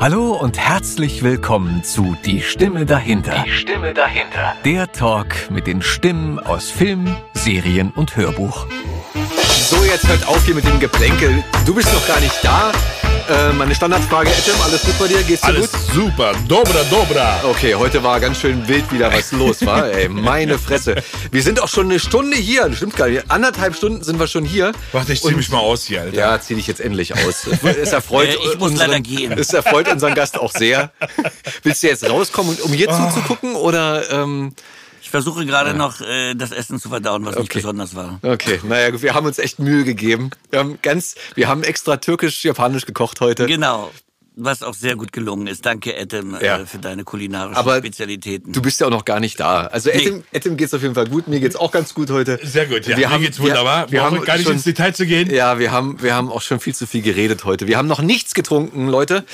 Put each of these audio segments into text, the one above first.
Hallo und herzlich willkommen zu Die Stimme dahinter. Die Stimme dahinter. Der Talk mit den Stimmen aus Film, Serien und Hörbuch. So, jetzt hört auf hier mit dem Geplänkel. Du bist noch gar nicht da. Äh, meine Standardfrage, Adam, alles gut bei dir? Geht's dir Alles gut? super, dobra, dobra. Okay, heute war ganz schön wild wieder, was los war. Ey, meine Fresse. Wir sind auch schon eine Stunde hier. Stimmt gar nicht. Anderthalb Stunden sind wir schon hier. Warte, ich zieh Und- mich mal aus hier, Alter. Ja, zieh dich jetzt endlich aus. Es erfreut, Äh, ich muss unseren, leider gehen. Es erfreut unseren Gast auch sehr. Willst du jetzt rauskommen, um hier zuzugucken oder? Ähm, Ich versuche gerade noch äh, das Essen zu verdauen, was nicht Okay. besonders war. okay, naja, gut, wir haben uns echt Mühe gegeben. Wir haben ganz, wir haben extra türkisch-japanisch gekocht heute. Genau. Was auch sehr gut gelungen ist. Danke, Adam, Ja. äh, für deine kulinarischen Aber Spezialitäten. Du bist ja auch noch gar nicht da. Also Nee. Etim, Etim geht's auf jeden Fall gut. Mir geht's auch ganz gut heute. Sehr gut, ja. Wir Mir haben, geht's wunderbar. Wir, wir haben gar nicht schon, ins Detail zu gehen. Ja, wir haben, wir haben auch schon viel zu viel geredet heute. Wir haben noch nichts getrunken, Leute.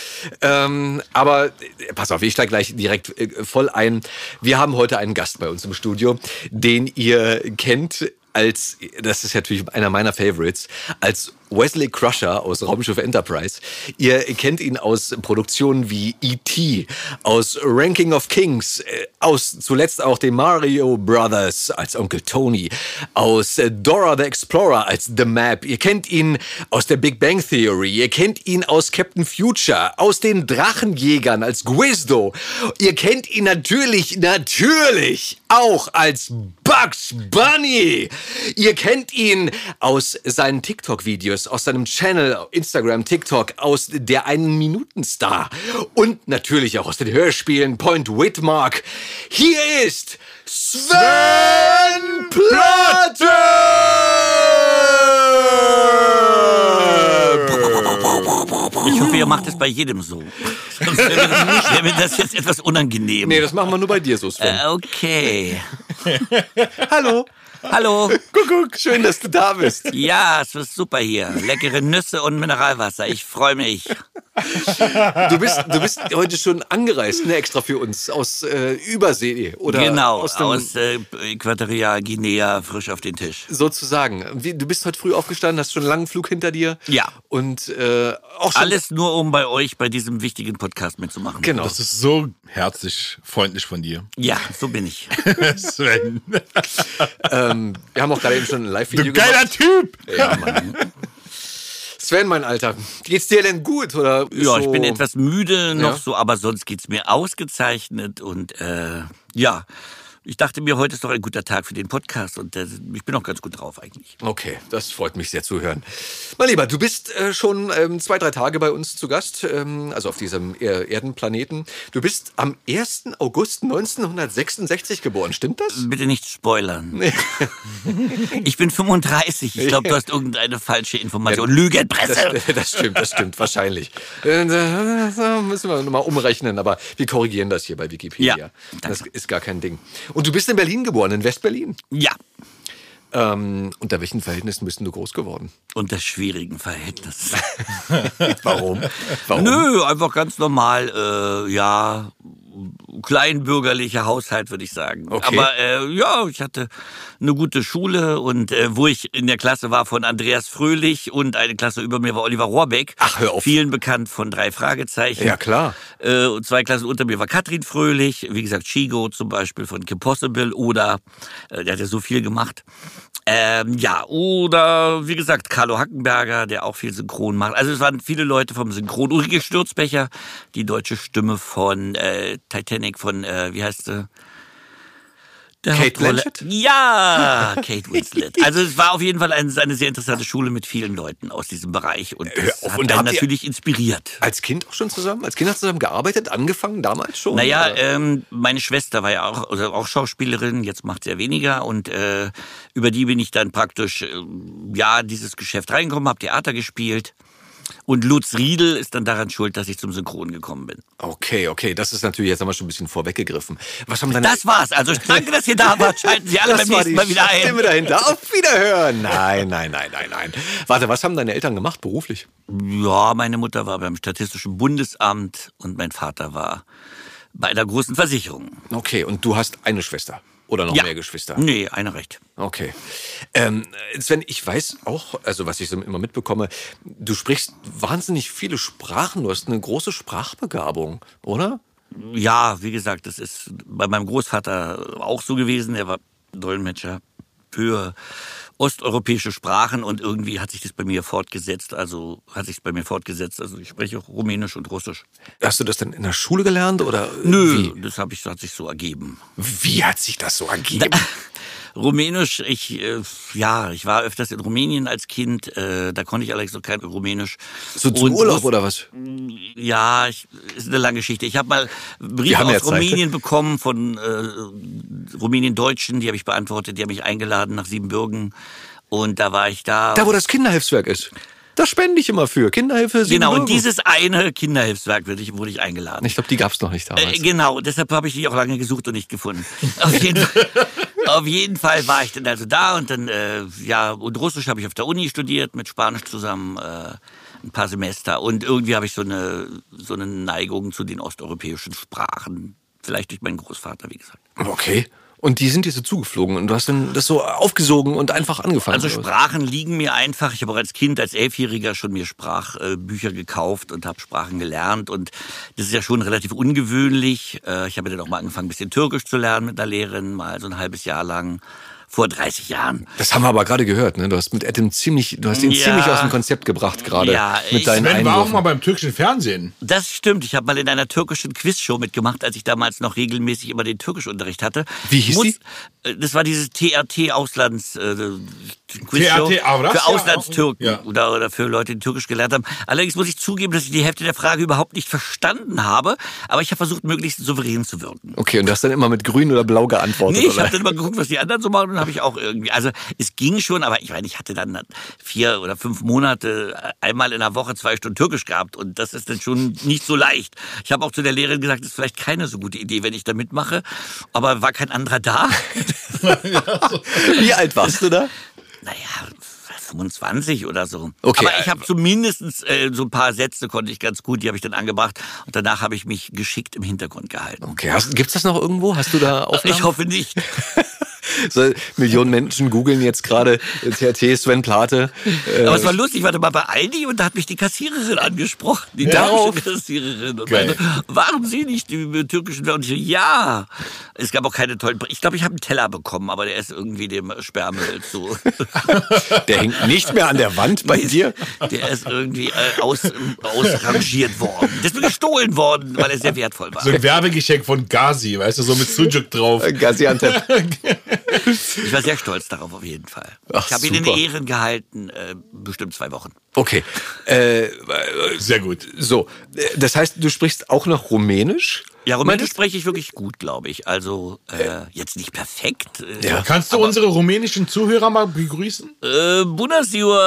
Ähm, aber äh, pass auf, ich steige gleich direkt äh, voll ein. Wir haben heute einen Gast bei uns im Studio, den ihr kennt als, das ist natürlich einer meiner Favorites, als Wesley Crusher aus Raumschiff Enterprise. Ihr kennt ihn aus Produktionen wie E.T., aus Ranking of Kings, äh, aus zuletzt auch den Mario Brothers als Onkel Tony, aus äh, Dora the Explorer als The Map. Ihr kennt ihn aus der Big Bang Theory. Ihr kennt ihn aus Captain Future, aus den Drachenjägern als Guizdo. Ihr kennt ihn natürlich, natürlich auch als Bugs Bunny. Ihr kennt ihn aus seinen TikTok-Videos, aus seinem Channel, Instagram, TikTok, aus der einen Minuten-Star und natürlich auch aus den Hörspielen Point Whitmark. Hier ist Sven Platte! ich hoffe, ihr macht es bei jedem so. Sonst wäre mir, das- wäre mir das jetzt etwas unangenehm. Nee, das machen wir nur bei dir so, Sven. äh, okay. Hallo. Hallo. Kuckuck, schön, dass du da bist. Ja, es ist super hier. Leckere Nüsse und Mineralwasser. Ich freue mich. Du bist, du bist heute schon angereist, ne, extra für uns, aus äh, Übersee oder genau, aus aus, äh, Äquatorial Guinea frisch auf den Tisch. sozusagen. Wie, du bist heute früh aufgestanden, hast schon einen langen Flug hinter dir. Ja. Und äh, auch schon. Alles nur, um bei euch bei diesem wichtigen Podcast mitzumachen. Genau. Das ist so herzlich, freundlich von dir. Ja, so bin ich. Sven. Ähm, wir haben auch gerade eben schon ein Du Live-Video geiler gemacht. Typ. Ja, Mann. Sven, mein Alter, geht's dir denn gut? Oder Ja, ich so- bin etwas müde noch Ja. so, aber sonst geht's mir ausgezeichnet und äh, ja, ich dachte mir, heute ist doch ein guter Tag für den Podcast und äh, ich bin auch ganz gut drauf eigentlich. Okay, das freut mich sehr zu hören. Mein Lieber, du bist äh, schon ähm, zwei, drei Tage bei uns zu Gast, ähm, also auf diesem er Erdenplaneten. Du bist am 1. August 1966 geboren, stimmt das? Bitte nicht spoilern. ich bin 35. Ich glaube, du hast irgendeine falsche Information. Lügenpresse. Das, das stimmt, das stimmt, wahrscheinlich. Äh, da müssen wir nochmal umrechnen, aber wir korrigieren das hier bei Wikipedia. Ja, das ist gar kein Ding. Und du bist in Berlin geboren, in Westberlin. Ja, Ähm, unter welchen Verhältnissen bist du groß geworden? unter schwierigen Verhältnissen. Warum? Warum? Nö, einfach ganz normal, äh, ja, kleinbürgerlicher Haushalt, würde ich sagen. Okay. Aber äh, ja, ich hatte eine gute Schule und äh, wo ich in der Klasse war von Andreas Fröhlich und eine Klasse über mir war Oliver Rohrbeck. Ach, hör auf. Vielen bekannt von drei Fragezeichen. Ja, klar. Äh, und zwei Klassen unter mir war Katrin Fröhlich, wie gesagt, Chigo zum Beispiel von Kim Possible oder, äh, der hat ja so viel gemacht. Ähm, ja, oder wie gesagt, Carlo Hackenberger, der auch viel Synchron macht. Also es waren viele Leute vom Synchron. Ulrike Sturzbecher, die deutsche Stimme von äh, Titanic, von, äh, wie heißt sie? Kate Blanchett? Ja, Kate Winslet. Also es war auf jeden Fall eine, eine sehr interessante Schule mit vielen Leuten aus diesem Bereich und das auf, hat und einen natürlich inspiriert. Als Kind auch schon zusammen? Als Kind hast du zusammen gearbeitet, angefangen damals schon? Naja, ähm, meine Schwester war ja auch, also auch Schauspielerin, jetzt macht sie ja weniger und äh, über die bin ich dann praktisch äh, ja dieses Geschäft reingekommen, habe Theater gespielt und Lutz Riedel ist dann daran schuld, dass ich zum Synchron gekommen bin. Okay, okay, das ist natürlich, jetzt haben wir schon ein bisschen vorweggegriffen. Was haben deine Das war's. Also danke, dass ihr da wart. Schalten Sie alle Das beim nächsten Mal wieder ein. Stimme dahinter. Auf Wiederhören. Nein, nein, nein, nein, nein. Warte, was haben deine Eltern gemacht beruflich? Ja, meine Mutter war beim Statistischen Bundesamt und mein Vater war bei einer großen Versicherung. Okay, und du hast eine Schwester. Oder noch Ja. mehr Geschwister? Nee, einer recht. Okay. Ähm, Sven, ich weiß auch, also was ich so immer mitbekomme, du sprichst wahnsinnig viele Sprachen. Du hast eine große Sprachbegabung, oder? Ja, wie gesagt, das ist bei meinem Großvater auch so gewesen. Er war Dolmetscher für osteuropäische Sprachen und irgendwie hat sich das bei mir fortgesetzt. Also hat sich bei mir fortgesetzt. Also ich spreche auch Rumänisch und Russisch. Hast du das denn in der Schule gelernt oder Nö, Wie, das ich, hat sich so ergeben. wie hat sich das so ergeben? Rumänisch, ich, äh, ja, ich war öfters in Rumänien als Kind, äh, da konnte ich allerdings noch kein Rumänisch. So zum Und Urlaub oder was? Ja, ich, ist eine lange Geschichte. Ich habe mal Briefe ja aus Zeit. Rumänien bekommen von äh, Rumänien-Deutschen, die habe ich beantwortet, die haben mich eingeladen nach Siebenbürgen und da war ich da. Da, wo das Kinderhilfswerk ist. Da spende ich immer für. Kinderhilfe genau, und Siebenbürgen. dieses eine Kinderhilfswerk wurde ich, wurde ich eingeladen. Ich glaube, die gab's noch nicht damals. Äh, genau, deshalb habe ich die auch lange gesucht und nicht gefunden. Auf jeden, Fall, auf jeden Fall war ich dann also da und dann, äh, ja, und Russisch habe ich auf der Uni studiert, mit Spanisch zusammen äh, ein paar Semester. Und irgendwie habe ich so eine, so eine Neigung zu den osteuropäischen Sprachen. Vielleicht durch meinen Großvater, wie gesagt. Okay. Und die sind dir so zugeflogen und du hast dann das so aufgesogen und einfach angefangen. Also? Sprachen liegen mir einfach. Ich habe auch als Kind, als Elfjähriger schon mir Sprachbücher gekauft und habe Sprachen gelernt. Und das ist ja schon relativ ungewöhnlich. Äh, Ich habe dann auch mal angefangen, ein bisschen Türkisch zu lernen mit einer Lehrerin, mal so ein halbes Jahr lang. Vor 30 Jahren. Das haben wir aber gerade gehört, ne? Du hast mit Adam ziemlich, du hast ihn Ja. ziemlich aus dem Konzept gebracht gerade Ja, mit deinen Sven war auch mal beim türkischen Fernsehen. Das stimmt. Ich habe mal in einer türkischen Quizshow mitgemacht, als ich damals noch regelmäßig immer den Türkischunterricht hatte. Wie hieß Muss- die? äh, Das war dieses TRT Auslands äh, Quizshow für Auslandstürken ja. oder, oder für Leute, die Türkisch gelernt haben. Allerdings muss ich zugeben, dass ich die Hälfte der Frage überhaupt nicht verstanden habe, aber ich habe versucht, möglichst souverän zu wirken. Okay, und du hast dann immer mit grün oder blau geantwortet, Nee, ich habe dann mal geguckt, was die anderen so machen und habe ich auch irgendwie, also es ging schon, aber ich meine, ich hatte dann vier oder fünf Monate einmal in der Woche zwei Stunden Türkisch gehabt und das ist dann schon nicht so leicht. Ich habe auch zu der Lehrerin gesagt, das ist vielleicht keine so gute Idee, wenn ich da mitmache, aber war kein anderer da. Wie alt warst du da? Naja, 25 oder so. Okay, aber ich habe zumindest äh, so ein paar Sätze konnte ich ganz gut, die habe ich dann angebracht und danach habe ich mich geschickt im Hintergrund gehalten. Okay, hast, gibt's das noch irgendwo? Hast du da Aufnahmen? Ich hoffe nicht. So, Millionen Menschen googeln jetzt gerade TRT Sven Plate. Äh, Aber es war lustig, ich war da mal bei Aldi und da hat mich die Kassiererin angesprochen. Die türkische Kassiererin. Und Geil. meinte, waren Sie nicht die türkischen? Und ich so, ja. Es gab auch keine tollen. Ich glaube, ich habe einen Teller bekommen, aber der ist irgendwie dem Sperrmüll zu. der hängt nicht mehr an der Wand bei dir. Der ist irgendwie äh, aus, ausrangiert worden. Der ist mir gestohlen worden, weil er sehr wertvoll war. So ein Werbegeschenk von Gazi, weißt du, so mit Sujuk drauf. Gaziantep. Ich war sehr stolz darauf auf jeden Fall. Ach, ich habe ihn in. Ehren gehalten, äh, bestimmt zwei Wochen. Okay. Äh, Sehr gut. so, äh, das heißt, du sprichst auch noch Rumänisch? Ja, Rumänisch spreche ich wirklich gut, glaube ich. Also äh, jetzt nicht perfekt. Äh, Ja. Kannst du unsere rumänischen Zuhörer mal begrüßen? Uh, bună ziua,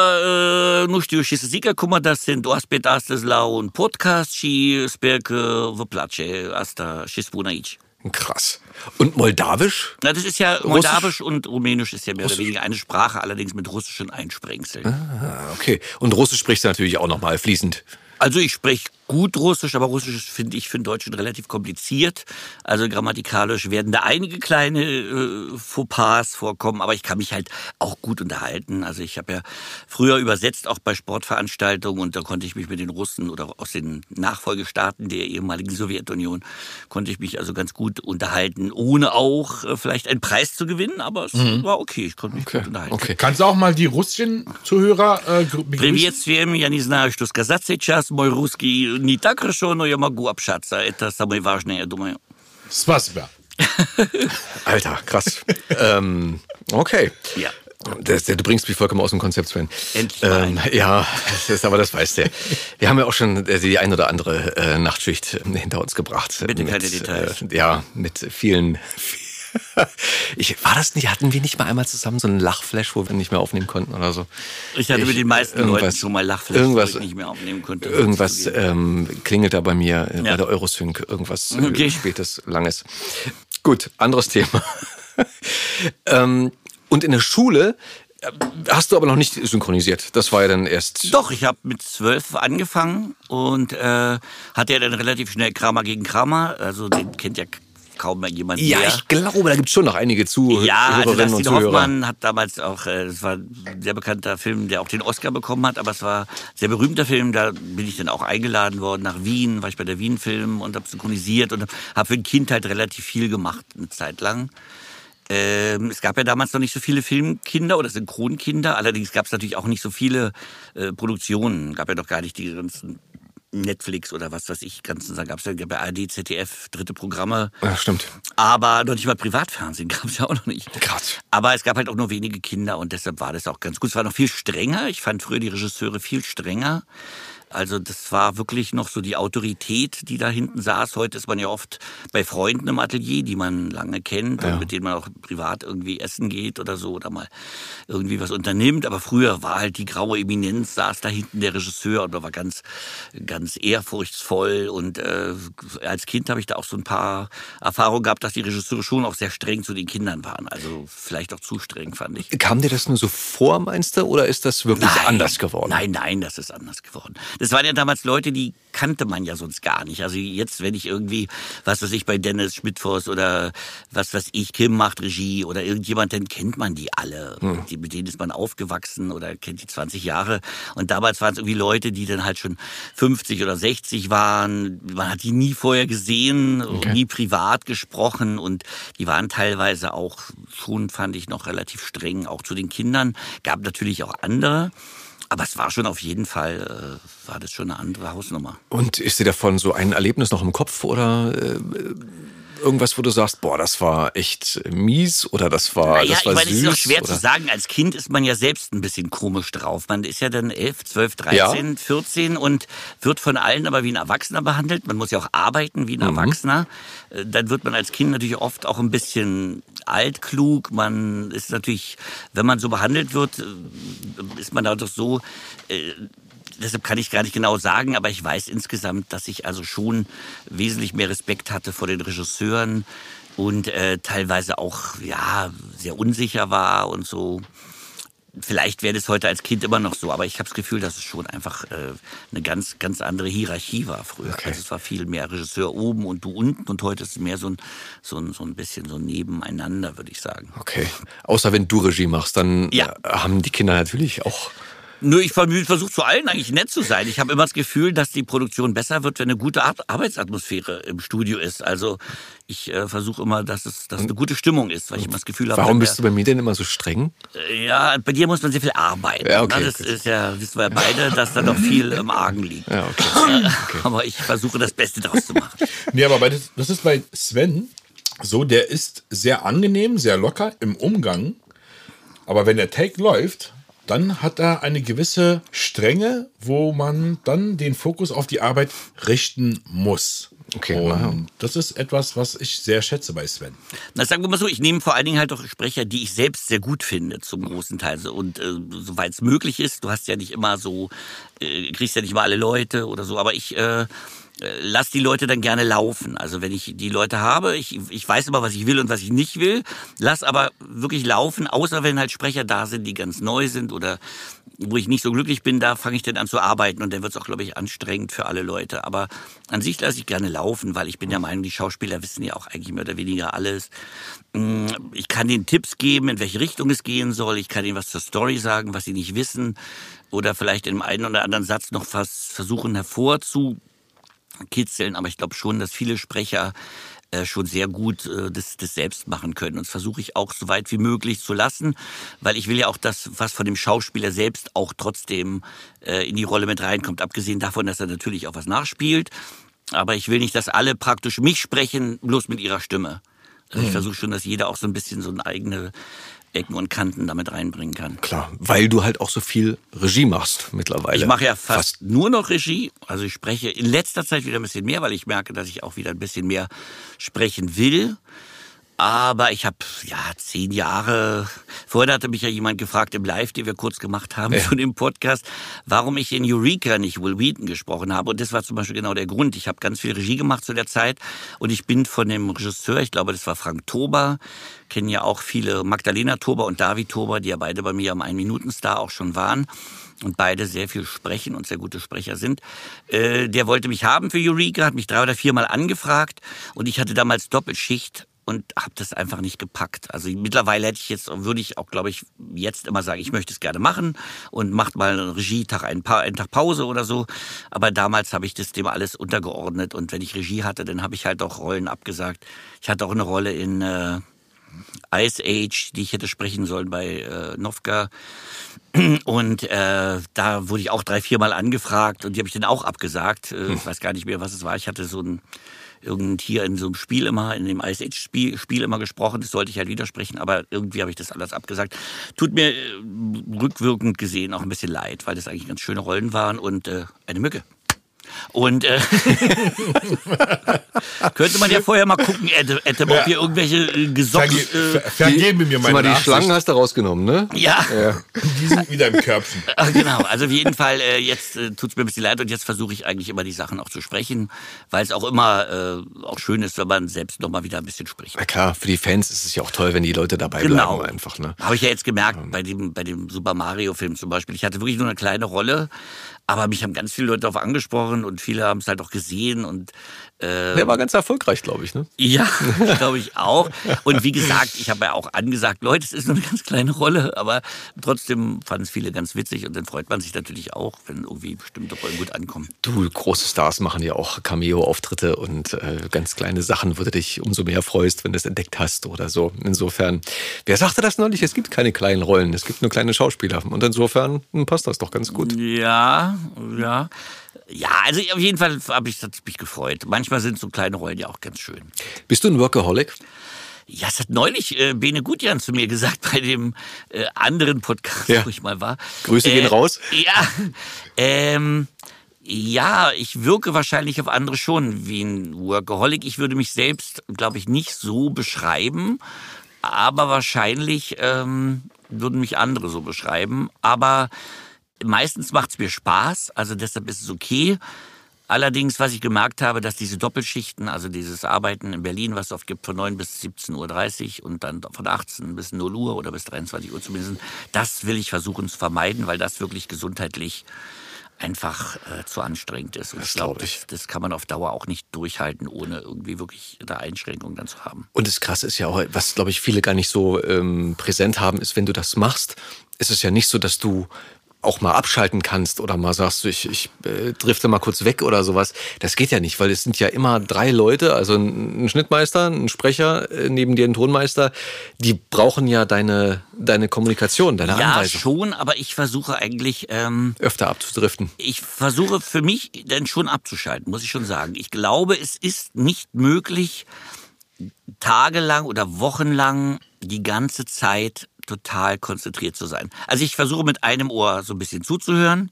uh, nu știu și să zic acum, dar sunt oaspet astăzi la un podcast și sper că vă place asta și spun aici. Krass. Und Moldawisch? Na, das ist ja Moldawisch und Rumänisch ist ja mehr oder weniger eine Sprache, allerdings mit russischen Einsprengseln. Ah, okay. Und Russisch sprichst du natürlich auch noch mal fließend. Also ich spreche gut Russisch, aber Russisch finde ich für den Deutschen relativ kompliziert. Also grammatikalisch werden da einige kleine äh, Fauxpas vorkommen, aber ich kann mich halt auch gut unterhalten. Also ich habe ja früher übersetzt, auch bei Sportveranstaltungen und da konnte ich mich mit den Russen oder aus den Nachfolgestaaten der ehemaligen Sowjetunion, konnte ich mich also ganz gut unterhalten, ohne auch äh, vielleicht einen Preis zu gewinnen, aber es war okay, ich konnte mich gut unterhalten. Okay. Kannst du auch mal die russischen Zuhörer äh, gr- begrüßen? Привет всем, я не знаю, что сказать сейчас. Мой русский не так хорошо, но я могу общаться. Это самое важное, я думаю. Spasiba. Alter, krass. ähm, okay. Ja. Das, du bringst mich vollkommen aus dem Konzept, Sven. Endlich mal Ähm, ja, das ist, aber das weiß der. Wir haben ja auch schon äh, die ein oder andere äh, Nachtschicht äh, hinter uns gebracht. Bitte keine Details. Äh, ja, mit vielen. ich, war das nicht, hatten wir nicht mal einmal zusammen so einen Lachflash, wo wir nicht mehr aufnehmen konnten oder so? Ich hatte mit den meisten Leuten schon mal Lachfläche, irgendwas, wo ich nicht mehr aufnehmen konnte. Irgendwas ähm, klingelt da bei mir äh, bei Ja. der Eurosync. Irgendwas äh, Okay. spätes, langes. Gut, anderes Thema. ähm, und in der Schule äh, hast du aber noch nicht synchronisiert. Das war ja dann erst. Doch, ich habe mit zwölf angefangen und äh, hatte ja dann relativ schnell Kramer gegen Kramer. Also den kennt ja kaum mehr jemand Ja, mehr. ich glaube, da gibt es schon noch einige Zuhörerinnen Ja, also und Dustin Zuhörer. Hoffmann hat damals auch, äh, es war ein sehr bekannter Film, der auch den Oscar bekommen hat, aber es war ein sehr berühmter Film, da bin ich dann auch eingeladen worden nach Wien, war ich bei der Wien Film und habe synchronisiert und habe für ein Kind halt relativ viel gemacht, eine Zeit lang. Ähm, es gab ja damals noch nicht so viele Filmkinder oder Synchronkinder, allerdings gab es natürlich auch nicht so viele äh, Produktionen, gab ja noch gar nicht die ganzen Netflix oder was weiß ich, ganzen, da gab es ja bei ARD, ZDF, dritte Programme. Ja, stimmt. Aber noch nicht mal Privatfernsehen gab es ja auch noch nicht. Krass. Aber es gab halt auch nur wenige Kinder und deshalb war das auch ganz gut. Es war noch viel strenger. Ich fand früher die Regisseure viel strenger. Also das war wirklich noch so die Autorität, die da hinten saß. Heute ist man ja oft bei Freunden im Atelier, die man lange kennt und mit denen man auch privat irgendwie essen geht oder so oder mal irgendwie was unternimmt. Aber früher war halt die graue Eminenz, saß da hinten der Regisseur und war ganz, ganz ehrfurchtsvoll. Und äh, als Kind habe ich da auch so ein paar Erfahrungen gehabt, dass die Regisseure schon auch sehr streng zu den Kindern waren. Also vielleicht auch zu streng, fand ich. Kam dir das nur so vor, meinst du, oder ist das wirklich anders geworden? Nein, nein, das ist anders geworden. Das waren ja damals Leute, die kannte man ja sonst gar nicht. Also jetzt, wenn ich irgendwie, was weiß ich, bei Dennis Schmidtfoss oder was weiß ich, Kim macht Regie oder irgendjemand, dann kennt man die alle. Hm. Die, mit denen ist man aufgewachsen oder kennt die 20 Jahre. Und damals waren es irgendwie Leute, die dann halt schon 50 oder 60 waren. Man hat die nie vorher gesehen, nie privat gesprochen und die waren teilweise auch schon, fand ich, noch relativ streng, auch zu den Kindern. Gab natürlich auch andere. Aber es war schon auf jeden Fall, äh, war das schon eine andere Hausnummer. Und ist dir davon so ein Erlebnis noch im Kopf oder äh, irgendwas, wo du sagst, boah, das war echt mies oder das war, Naja, das war ich meine, es süß? ist auch schwer oder? zu sagen. Als Kind ist man ja selbst ein bisschen komisch drauf. Man ist ja dann 11, 12, 13, Ja. 14 und wird von allen aber wie ein Erwachsener behandelt. Man muss ja auch arbeiten wie ein Mhm. Erwachsener. Äh, Dann wird man als Kind natürlich oft auch ein bisschen altklug. Man ist natürlich, wenn man so behandelt wird, äh, ist man da doch so, äh, deshalb kann ich gar nicht genau sagen, aber ich weiß insgesamt, dass ich also schon wesentlich mehr Respekt hatte vor den Regisseuren und äh, teilweise auch ja sehr unsicher war und so. Vielleicht wäre das heute als Kind immer noch so, aber ich habe das Gefühl, dass es schon einfach äh, eine ganz, ganz andere Hierarchie war früher. Okay. Also es war viel mehr Regisseur oben und du unten und heute ist es mehr so ein, so ein, so ein bisschen so nebeneinander, würde ich sagen. Okay. Außer wenn du Regie machst, dann Ja. äh, haben die Kinder natürlich auch. Nö, ich versuche zu allen eigentlich nett zu sein. Ich habe immer das Gefühl, dass die Produktion besser wird, wenn eine gute Ar Arbeitsatmosphäre im Studio ist. Also ich äh, versuche immer, dass es dass eine gute Stimmung ist, weil ich immer das Gefühl habe, Warum bist du bei mir denn immer so streng? der- ja, bei dir muss man sehr viel arbeiten. Ja, okay, ne? Das gut. ist ja, wissen wir ja beide, dass da noch viel im Argen liegt. Ja, okay. Aber ich versuche das Beste daraus zu machen. Nee, aber bei, das ist bei Sven so, der ist sehr angenehm, sehr locker im Umgang. Aber wenn der Take läuft, dann hat er eine gewisse Strenge, wo man dann den Fokus auf die Arbeit richten muss. Okay, Und wow. das ist etwas, was ich sehr schätze bei Sven. Na, sagen wir mal so, ich nehme vor allen Dingen halt auch Sprecher, die ich selbst sehr gut finde, zum großen Teil. Und äh, soweit es möglich ist, du hast ja nicht immer so, äh, kriegst ja nicht mal alle Leute oder so, aber ich äh, lass die Leute dann gerne laufen. Also wenn ich die Leute habe, ich, ich weiß immer, was ich will und was ich nicht will, lass aber wirklich laufen, außer wenn halt Sprecher da sind, die ganz neu sind oder wo ich nicht so glücklich bin, da fange ich dann an zu arbeiten und dann wird es auch, glaube ich, anstrengend für alle Leute. Aber an sich lasse ich gerne laufen, weil ich bin der Meinung, die Schauspieler wissen ja auch eigentlich mehr oder weniger alles. Mm, Ich kann denen Tipps geben, in welche Richtung es gehen soll. Ich kann ihnen was zur Story sagen, was sie nicht wissen. Oder vielleicht in einem einen oder anderen Satz noch was versuchen hervorzukitzeln. Aber ich glaube schon, dass viele Sprecher äh, schon sehr gut äh, das, das selbst machen können. Und das versuche ich auch so weit wie möglich zu lassen, weil ich will ja auch das, was von dem Schauspieler selbst auch trotzdem äh, in die Rolle mit reinkommt. Abgesehen davon, dass er natürlich auch was nachspielt. Aber ich will nicht, dass alle praktisch mich sprechen, bloß mit ihrer Stimme. Also ich versuche schon, dass jeder auch so ein bisschen so eine eigene Ecken und Kanten damit reinbringen kann. Klar, weil du halt auch so viel Regie machst mittlerweile. Ich mache ja fast, nur noch Regie. Also ich spreche in letzter Zeit wieder ein bisschen mehr, weil ich merke, dass ich auch wieder ein bisschen mehr sprechen will. Aber ich habe ja zehn Jahre. Vorher hatte mich ja jemand gefragt im Live, den wir kurz gemacht haben ja. zu dem Podcast, warum ich in Eureka nicht Will Wheaton gesprochen habe. Und das war zum Beispiel genau der Grund. Ich habe ganz viel Regie gemacht zu der Zeit und ich bin von dem Regisseur, ich glaube, das war Frank Tober, kennen ja auch viele Magdalena Tober und David Tober, die ja beide bei mir am Ein-Minuten-Star auch schon waren und beide sehr viel sprechen und sehr gute Sprecher sind. Äh, der wollte mich haben für Eureka, hat mich drei oder viermal angefragt und ich hatte damals Doppelschicht und habe das einfach nicht gepackt. Also mittlerweile hätte ich jetzt, würde ich auch, glaube ich, jetzt immer sagen, ich möchte es gerne machen und macht mal einen Regietag, einen, pa einen Tag Pause oder so. Aber damals habe ich das dem alles untergeordnet und wenn ich Regie hatte, dann habe ich halt auch Rollen abgesagt. Ich hatte auch eine Rolle in äh, Ice Age, die ich hätte sprechen sollen bei äh, Novka. Und äh, da wurde ich auch drei, viermal angefragt und die habe ich dann auch abgesagt. Äh, ich weiß gar nicht mehr, was es war. Ich hatte so ein irgendein Tier in so einem Spiel immer, in dem Ice Age Spiel, Spiel immer gesprochen. Das sollte ich halt widersprechen, aber irgendwie habe ich das alles abgesagt. Tut mir äh, rückwirkend gesehen auch ein bisschen leid, weil das eigentlich ganz schöne Rollen waren und äh, eine Mücke. Und äh, könnte man ja vorher mal gucken, hätte, hätte ob hier irgendwelche äh, gesockt. Verge äh, vergebe mir meine Mal die Schlangen hast du rausgenommen, ne? Ja. ja. Die sind wieder im Körbchen. genau, also auf jeden Fall, äh, jetzt äh, tut es mir ein bisschen leid und jetzt versuche ich eigentlich immer die Sachen auch zu sprechen, weil es auch immer äh, auch schön ist, wenn man selbst nochmal wieder ein bisschen spricht. Na klar, für die Fans ist es ja auch toll, wenn die Leute dabei genau. bleiben einfach. Ne? Habe ich ja jetzt gemerkt bei dem, bei dem Super Mario Film zum Beispiel. Ich hatte wirklich nur eine kleine Rolle, aber mich haben ganz viele Leute darauf angesprochen und viele haben es halt auch gesehen und äh, der war ganz erfolgreich, glaube ich, ne? Ja, glaube ich auch. Und wie gesagt, ich habe ja auch angesagt, Leute, es ist nur eine ganz kleine Rolle, aber trotzdem fanden es viele ganz witzig und dann freut man sich natürlich auch, wenn irgendwie bestimmte Rollen gut ankommen. Du, große Stars machen ja auch Cameo-Auftritte und äh, ganz kleine Sachen, wo du dich umso mehr freust, wenn du es entdeckt hast oder so. Insofern, wer sagte das neulich? Es gibt keine kleinen Rollen, es gibt nur kleine Schauspieler. Und insofern hm, passt das doch ganz gut. Ja, ja. Ja, also auf jeden Fall habe ich mich gefreut. Manchmal sind so kleine Rollen ja auch ganz schön. Bist du ein Workaholic? Ja, es hat neulich äh, Bene Gutjan zu mir gesagt bei dem äh, anderen Podcast, ja. wo ich mal war. Grüße äh, gehen raus. Ja, ähm, ja, ich wirke wahrscheinlich auf andere schon wie ein Workaholic. Ich würde mich selbst, glaube ich, nicht so beschreiben, aber wahrscheinlich ähm, würden mich andere so beschreiben. Aber Meistens macht es mir Spaß, also deshalb ist es okay. Allerdings, was ich gemerkt habe, dass diese Doppelschichten, also dieses Arbeiten in Berlin, was es oft gibt, von 9 bis 17.30 Uhr und dann von 18 bis 0 Uhr oder bis 23 Uhr zumindest, das will ich versuchen zu vermeiden, weil das wirklich gesundheitlich einfach äh, zu anstrengend ist. Und das ich glaube, das, das, kann man auf Dauer auch nicht durchhalten, ohne irgendwie wirklich eine Einschränkung dann zu haben. Und das Krasse ist ja auch, was glaube ich viele gar nicht so ähm, präsent haben, ist, wenn du das machst, ist es ja nicht so, dass du auch mal abschalten kannst oder mal sagst, ich, ich äh, drifte mal kurz weg oder sowas. Das geht ja nicht, weil es sind ja immer drei Leute, also ein, ein Schnittmeister, ein Sprecher, äh, neben dir ein Tonmeister, die brauchen ja deine, deine Kommunikation, deine ja, Anweisung. Ja, schon, aber ich versuche eigentlich... Ähm, Öfter abzudriften. Ich versuche für mich dann schon abzuschalten, muss ich schon sagen. Ich glaube, es ist nicht möglich, tagelang oder wochenlang die ganze Zeit total konzentriert zu sein. Also ich versuche mit einem Ohr so ein bisschen zuzuhören,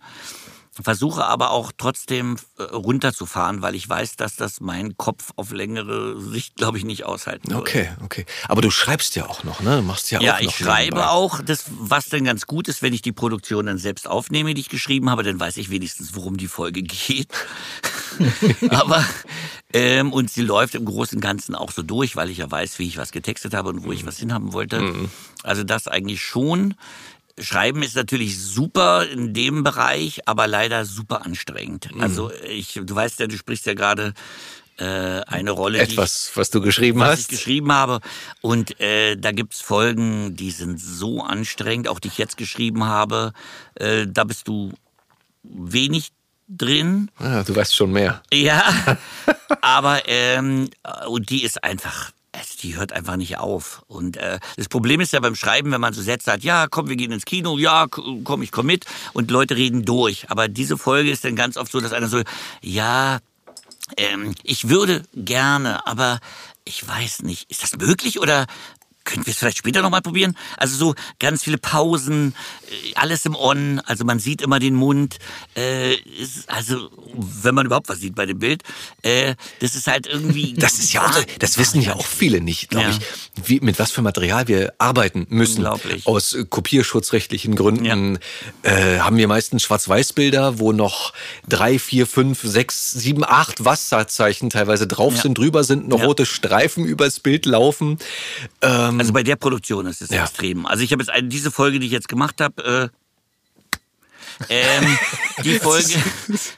versuche aber auch trotzdem äh, runterzufahren, weil ich weiß, dass das mein Kopf auf längere Sicht, glaube ich, nicht aushalten würde. Okay, okay. Aber du schreibst ja auch noch, ne? Du machst ja, ja auch noch. Ja, ich schreibe nebenbei. auch. Das, was dann ganz gut ist, wenn ich die Produktion dann selbst aufnehme, die ich geschrieben habe, dann weiß ich wenigstens, worum die Folge geht. aber ähm, und sie läuft im Großen und Ganzen auch so durch, weil ich ja weiß, wie ich was getextet habe und wo ich mhm. was hinhaben wollte. Mhm. Also das eigentlich schon. Schreiben ist natürlich super in dem Bereich, aber leider super anstrengend. Mhm. Also ich, du weißt ja, du sprichst ja gerade äh, eine Rolle. Etwas, ich, was du geschrieben was hast. ich geschrieben habe. Und äh, da gibt's Folgen, die sind so anstrengend, auch die ich jetzt geschrieben habe. Äh, da bist du wenig drin. Ah, du weißt schon mehr. Ja, aber ähm, und die ist einfach die hört einfach nicht auf. Und äh, das Problem ist ja beim Schreiben, wenn man so Sätze hat, ja, komm, wir gehen ins Kino, ja, komm, ich komm mit. Und Leute reden durch. Aber diese Folge ist dann ganz oft so, dass einer so, ja, ähm, ich würde gerne, aber ich weiß nicht, ist das möglich oder können wir es vielleicht später nochmal probieren? Also so ganz viele Pausen, äh, alles im On, also man sieht immer den Mund. Äh, ist, also wenn man überhaupt was sieht bei dem Bild. Äh, das ist halt irgendwie. Das ist ja auch, das wissen ja auch viele nicht, glaube Ja. ich, wie, mit was für Material wir arbeiten müssen. Unglaublich. Aus äh, kopierschutzrechtlichen Gründen äh, haben wir meistens Schwarz-Weiß-Bilder, wo noch drei, vier, fünf, sechs, sieben, acht Wasserzeichen teilweise drauf Ja. sind, drüber sind noch Ja. rote Streifen übers Bild laufen. Ähm, Also bei der Produktion ist es Ja. extrem. Also ich habe jetzt eine, diese Folge, die ich jetzt gemacht habe, äh, ähm, die Folge,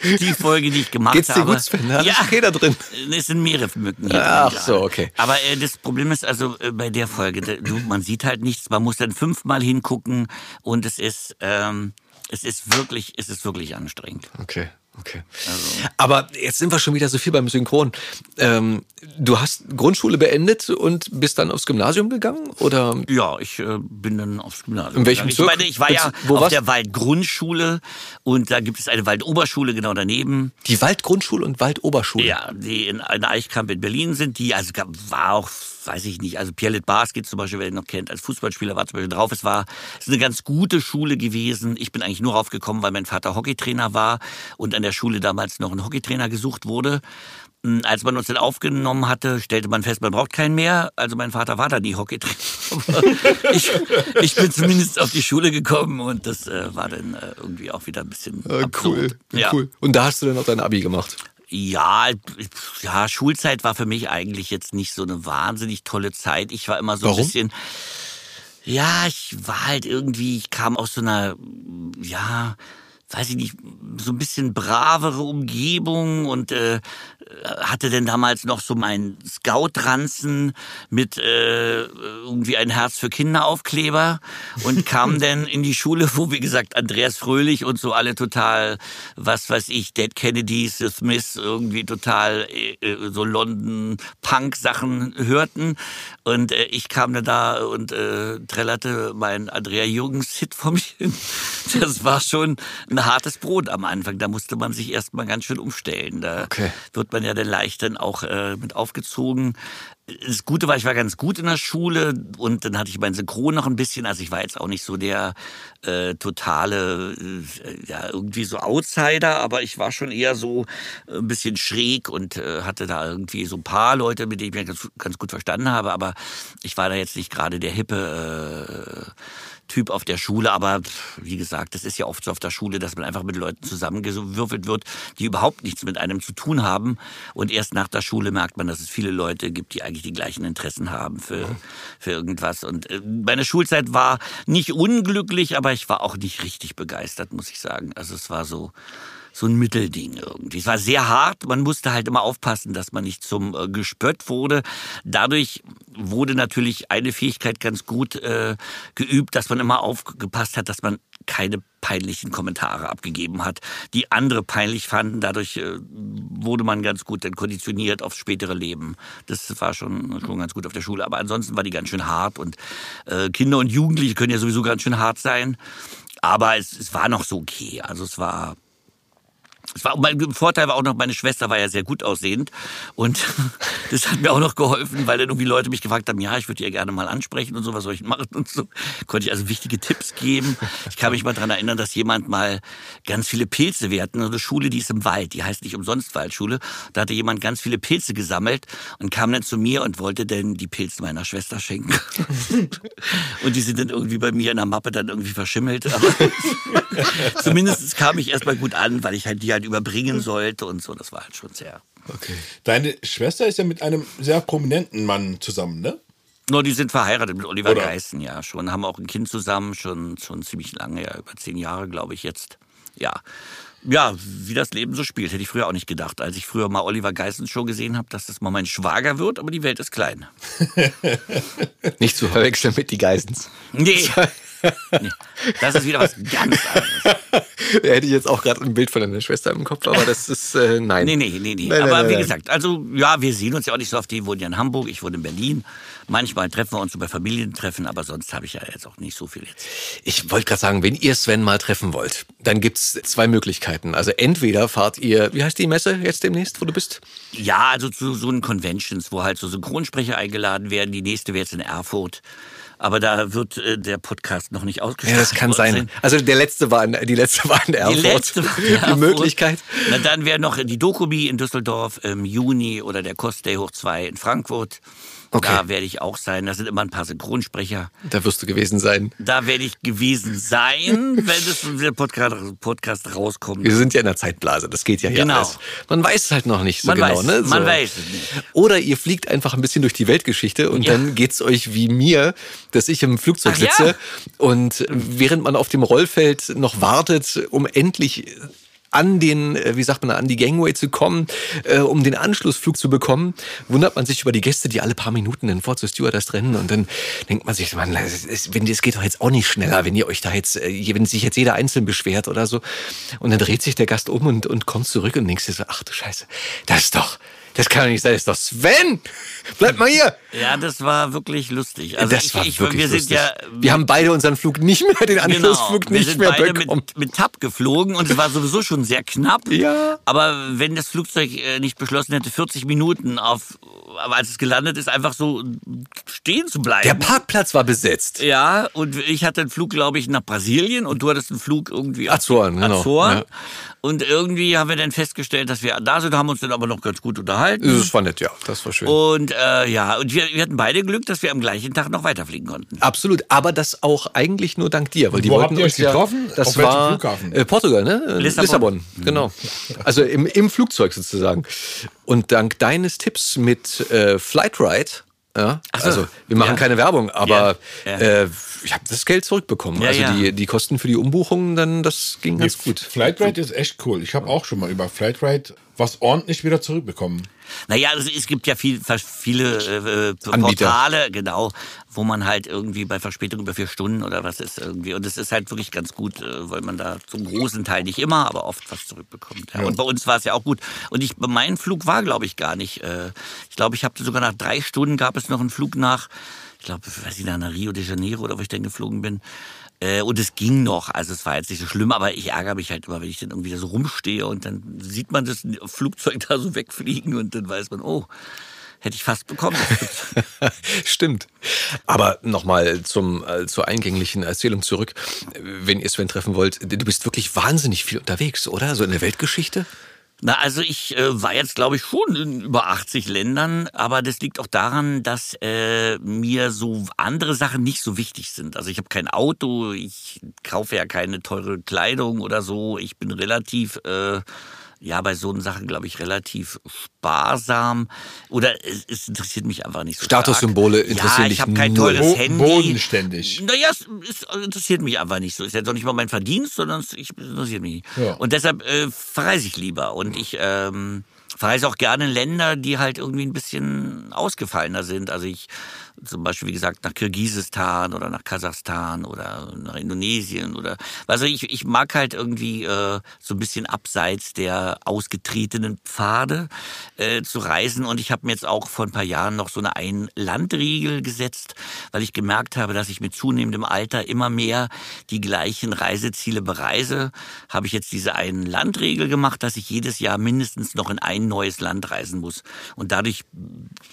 die Folge, die ich gemacht Geht's dir habe. gut, Sven? Da Ja, ist keiner drin. es sind mehrere Mücken hier. Ach drin so, okay. Aber äh, das Problem ist also äh, bei der Folge, da- du, man sieht halt nichts, man muss dann fünfmal hingucken und es ist, ähm, es ist wirklich, es ist wirklich anstrengend. Okay, okay. Also Aber jetzt sind wir schon wieder so viel beim Synchron. Ähm, du hast Grundschule beendet und bist dann aufs Gymnasium gegangen? Oder Ja, ich äh, bin dann aufs Gymnasium. In welchem gegangen. ich Bezirk? meine, ich war ja Wo auf warst der Waldgrundschule und da gibt es eine Waldoberschule genau daneben. die Waldgrundschule und Waldoberschule? Ja, die in, in Eichkamp in Berlin sind, die, also war auch, weiß ich nicht, also Pierre Bars geht zum Beispiel, wer ihn noch kennt, als Fußballspieler war zum Beispiel drauf. Es war es ist eine ganz gute Schule gewesen. Ich bin eigentlich nur raufgekommen, weil mein Vater Hockeytrainer war und an der Schule damals noch ein Hockeytrainer gesucht wurde. Mm, Als man uns dann aufgenommen hatte, stellte man fest, man braucht keinen mehr. Also mein Vater war da nie Hockeytrainer. Ich, ich bin zumindest auf die Schule gekommen und das äh, war dann äh, irgendwie auch wieder ein bisschen Äh, cool. Ja. cool. Und da hast du dann auch dein Abi gemacht. Ja, ja, Schulzeit war für mich eigentlich jetzt nicht so eine wahnsinnig tolle Zeit. Ich war immer so Warum? ein bisschen. Ja, ich war halt irgendwie, ich kam aus so einer, ja, weiß ich nicht, so ein bisschen bravere Umgebung und äh, hatte denn damals noch so meinen Scout-Ranzen mit äh, irgendwie ein Herz für Kinderaufkleber und kam dann in die Schule, wo wie gesagt Andreas Fröhlich und so alle total, was weiß ich, Dead Kennedys, The Smiths irgendwie total äh, äh, so London Punk Sachen hörten und äh, ich kam dann da und äh, trällerte mein Andrea Jürgens Hit vor mich hin. Das war schon ein hartes Brot am Anfang. Da musste man sich erstmal ganz schön umstellen. Da Okay. wird man ja dann leicht dann auch äh, mit aufgezogen. Das Gute war, ich war ganz gut in der Schule und dann hatte ich mein Synchron noch ein bisschen. Also ich war jetzt auch nicht so der äh, totale, äh, ja, irgendwie so Outsider, aber ich war schon eher so ein bisschen schräg und äh, hatte da irgendwie so ein paar Leute, mit denen ich mich ganz, ganz gut verstanden habe, aber ich war da jetzt nicht gerade der hippe äh, Typ auf der Schule, aber wie gesagt, das ist ja oft so auf der Schule, dass man einfach mit Leuten zusammengewürfelt wird, die überhaupt nichts mit einem zu tun haben. Und erst nach der Schule merkt man, dass es viele Leute gibt, die eigentlich die gleichen Interessen haben für, für irgendwas. Und äh, meine Schulzeit war nicht unglücklich, aber ich war auch nicht richtig begeistert, muss ich sagen. Also es war so, so ein Mittelding irgendwie. Es war sehr hart. Man musste halt immer aufpassen, dass man nicht zum äh, Gespött wurde. Dadurch wurde natürlich eine Fähigkeit ganz gut äh, geübt, dass man immer aufgepasst hat, dass man keine peinlichen Kommentare abgegeben hat, die andere peinlich fanden. Dadurch äh, wurde man ganz gut dann konditioniert aufs spätere Leben. Das war schon, schon ganz gut auf der Schule. Aber ansonsten war die ganz schön hart und äh, Kinder und Jugendliche können ja sowieso ganz schön hart sein. Aber es, es war noch so okay. Also es war es war, mein Vorteil war auch noch, meine Schwester war ja sehr gut aussehend und das hat mir auch noch geholfen, weil dann irgendwie Leute mich gefragt haben, ja, ich würde ihr gerne mal ansprechen und so, was soll ich machen und so. Konnte ich also wichtige Tipps geben. Ich kann mich mal dran erinnern, dass jemand mal ganz viele Pilze, wir hatten eine Schule, die ist im Wald, die heißt nicht umsonst Waldschule, da hatte jemand ganz viele Pilze gesammelt und kam dann zu mir und wollte dann die Pilze meiner Schwester schenken. und die sind dann irgendwie bei mir in der Mappe dann irgendwie verschimmelt, aber zumindest kam ich erstmal gut an, weil ich halt die halt überbringen sollte und so. Das war halt schon sehr. Okay. Deine Schwester ist ja mit einem sehr prominenten Mann zusammen, ne? Nur die sind verheiratet mit Oliver Oder? Geißen, ja, schon. Haben auch ein Kind zusammen, schon, schon ziemlich lange, ja, über zehn Jahre, glaube ich, jetzt. Ja. Ja, wie das Leben so spielt, hätte ich früher auch nicht gedacht. Als ich früher mal Oliver Geißen Show gesehen habe, dass das mal mein Schwager wird, aber die Welt ist klein. Nicht zu verwechseln mit die Geissens. Nee. nee. Das ist wieder was ganz anderes. Da hätte ich jetzt auch gerade ein Bild von deiner Schwester im Kopf, aber das ist, äh, nein. Nee, nee, nee, nee. Nein, Aber nein, wie nein. gesagt, also ja, wir sehen uns ja auch nicht so oft. Die wohnen ja in Hamburg, ich wohne in Berlin. Manchmal treffen wir uns so bei Familientreffen, aber sonst habe ich ja jetzt auch nicht so viel jetzt. Ich wollte gerade sagen, wenn ihr Sven mal treffen wollt, dann gibt's zwei Möglichkeiten. Also entweder fahrt ihr, wie heißt die Messe jetzt demnächst, wo du bist? Ja, also zu so einen Conventions, wo halt so Synchronsprecher eingeladen werden. Die nächste wäre jetzt in Erfurt. Aber da wird äh, der Podcast noch nicht Ja, ausgestrahlt. das kann sein. Also der letzte war in, die letzte war in Erfurt. Die letzte war in Die Erfurt. Möglichkeit. Na, dann wäre noch die Dokumi in Düsseldorf im Juni oder der Cosplay hoch 2 in Frankfurt. Okay. Da werde ich auch sein. Da sind immer ein paar Synchronsprecher. Da wirst du gewesen sein. Da werde ich gewesen sein, wenn es der Podcast, Podcast rauskommt. Wir sind ja in der Zeitblase, das geht ja hier Genau. alles. Man weiß es halt noch nicht so Man genau. weiß, ne? man so. weiß es nicht. Oder ihr fliegt einfach ein bisschen durch die Weltgeschichte und Ja. dann geht's euch wie mir, dass ich im Flugzeug Ach ja. sitze und während man auf dem Rollfeld noch wartet, um endlich an den, äh, wie sagt man, an die Gangway zu kommen, äh, um den Anschlussflug zu bekommen, wundert man sich über die Gäste, die alle paar Minuten dann vor zur Stewardess rennen und dann denkt man sich, man, es wenn es geht doch jetzt auch nicht schneller, wenn ihr euch da jetzt, äh, wenn sich jetzt jeder einzeln beschwert oder so. Und dann dreht sich der Gast um und, und kommt zurück und denkst dir so, ach du Scheiße, das ist doch, das kann doch nicht sein, das ist doch Sven! Bleib mal hier! Ja, das war wirklich lustig. Also das ich, war ich, wirklich wir sind lustig. ja wir haben beide unseren Flug nicht mehr, den Anschlussflug Genau, wir nicht sind mehr beide bekommen. mit, mit TAP geflogen und es war sowieso schon sehr knapp. Ja. Aber wenn das Flugzeug äh, nicht beschlossen hätte, 40 Minuten auf, aber als es gelandet ist, einfach so stehen zu bleiben. Der Parkplatz war besetzt. ja, und ich hatte einen Flug, glaube ich, nach Brasilien und du hattest einen Flug irgendwie Azoren, die genau, Azoren. ja. Und irgendwie haben wir dann festgestellt, dass wir da sind, haben uns dann aber noch ganz gut unterhalten. Das war nett, ja, das war schön. Und äh, ja, und wir, wir hatten beide Glück, dass wir am gleichen Tag noch weiterfliegen konnten. Absolut, aber das auch eigentlich nur dank dir, weil die Wo wollten habt ihr uns euch ja, getroffen? Das Auf war Flughafen? Äh, Portugal, ne? Äh, Lissabon. genau. Also im, im Flugzeug sozusagen. Und dank deines Tipps mit äh, Flightride, ja, so. also wir machen Ja. keine Werbung, aber Ja. Ja. Äh, ich habe das Geld zurückbekommen. Ja, also ja. Die, die Kosten für die Umbuchungen, dann das ging ganz gut. Flightride ist echt cool. Ich habe auch schon mal über Flightride was ordentlich wieder zurückbekommen. Naja, also es gibt ja viel, viele äh, äh, Anbieter. Portale, genau, wo man halt irgendwie bei Verspätung über vier Stunden oder was ist irgendwie. Und das ist halt wirklich ganz gut, äh, weil man da zum großen Teil nicht immer, aber oft was zurückbekommt. Ja. Und bei uns war es ja auch gut. Und ich, mein Flug war, glaube ich, gar nicht. Äh, ich glaube, ich habe sogar nach drei Stunden gab es noch einen Flug nach, ich glaube, weiß ich, nach Rio de Janeiro oder wo ich dann geflogen bin. Äh, Und es ging noch, also es war jetzt nicht so schlimm, aber ich ärgere mich halt immer, wenn ich dann irgendwie so rumstehe und dann sieht man das Flugzeug da so wegfliegen und dann weiß man, oh, hätte ich fast bekommen. Stimmt. Aber nochmal zum, äh, zur eingänglichen Erzählung zurück. Wenn ihr Sven treffen wollt, du bist wirklich wahnsinnig viel unterwegs, oder? So in der Weltgeschichte? Na, also ich äh, war jetzt, glaube ich, schon in über 80 Ländern, aber das liegt auch daran, dass äh, mir so andere Sachen nicht so wichtig sind. Also ich habe kein Auto, ich kaufe ja keine teure Kleidung oder so. Ich bin relativ, äh, ja, bei so Sachen, glaube ich, relativ sparsam. Oder es, es interessiert mich einfach nicht so Statussymbole stark. interessieren ja, dich ich habe kein teures Bo Handy. bodenständig. Naja, es, es interessiert mich einfach nicht so. Ist ja doch nicht mal mein Verdienst, sondern es ich, es interessiert mich nicht. Ja. Und deshalb äh, verreise ich lieber. Und ich ähm, verreise auch gerne in Länder, die halt irgendwie ein bisschen ausgefallener sind. Also ich zum Beispiel, wie gesagt, nach Kirgisistan oder nach Kasachstan oder nach Indonesien oder also ich, ich mag halt irgendwie äh, so ein bisschen abseits der ausgetretenen Pfade äh, zu reisen. Und ich habe mir jetzt auch vor ein paar Jahren noch so eine Ein-Land-Regel gesetzt, weil ich gemerkt habe, dass ich mit zunehmendem Alter immer mehr die gleichen Reiseziele bereise, habe ich jetzt diese Ein-Land-Regel gemacht, dass ich jedes Jahr mindestens noch in ein neues Land reisen muss. Und dadurch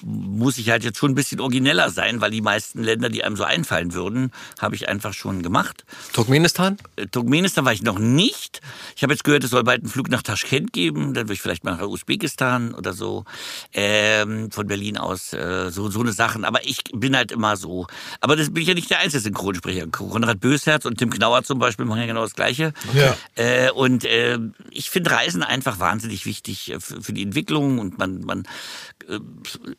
muss ich halt jetzt schon ein bisschen origineller sein, weil die meisten Länder, die einem so einfallen würden, habe ich einfach schon gemacht. Turkmenistan? Äh, Turkmenistan war ich noch nicht. Ich habe jetzt gehört, es soll bald einen Flug nach Taschkent geben. Dann würde ich vielleicht mal nach Usbekistan oder so. Ähm, von Berlin aus. Äh, so, so eine Sachen. Aber ich bin halt immer so. Aber das bin ich ja nicht der einzige Synchronsprecher. Konrad Bösherz und Tim Knauer zum Beispiel machen ja genau das Gleiche. Ja. Äh, und äh, ich finde Reisen einfach wahnsinnig wichtig äh, für, die Entwicklung und man, man,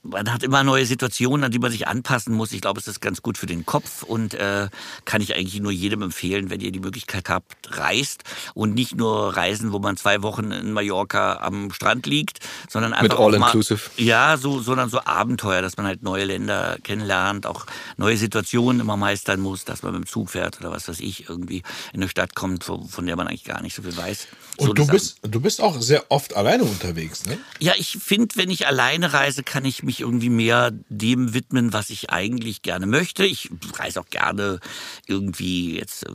man hat immer neue Situationen, an die man sich anpassen muss. Ich glaube, es ist ganz gut für den Kopf und äh, kann ich eigentlich nur jedem empfehlen, wenn ihr die Möglichkeit habt, reist und nicht nur reisen, wo man zwei Wochen in Mallorca am Strand liegt, sondern einfach auch mal- All-Inclusive. Ja, so, sondern so Abenteuer, dass man halt neue Länder kennenlernt, auch neue Situationen immer meistern muss, dass man mit dem Zug fährt oder was weiß ich, irgendwie in eine Stadt kommt, wo- von der man eigentlich gar nicht so viel weiß. So Und du das- bist, du bist auch sehr oft alleine unterwegs, ne? ja, ich finde, wenn ich alleine reise, kann ich mich irgendwie mehr dem widmen, was ich eigentlich gerne möchte. Ich reise auch gerne irgendwie jetzt äh,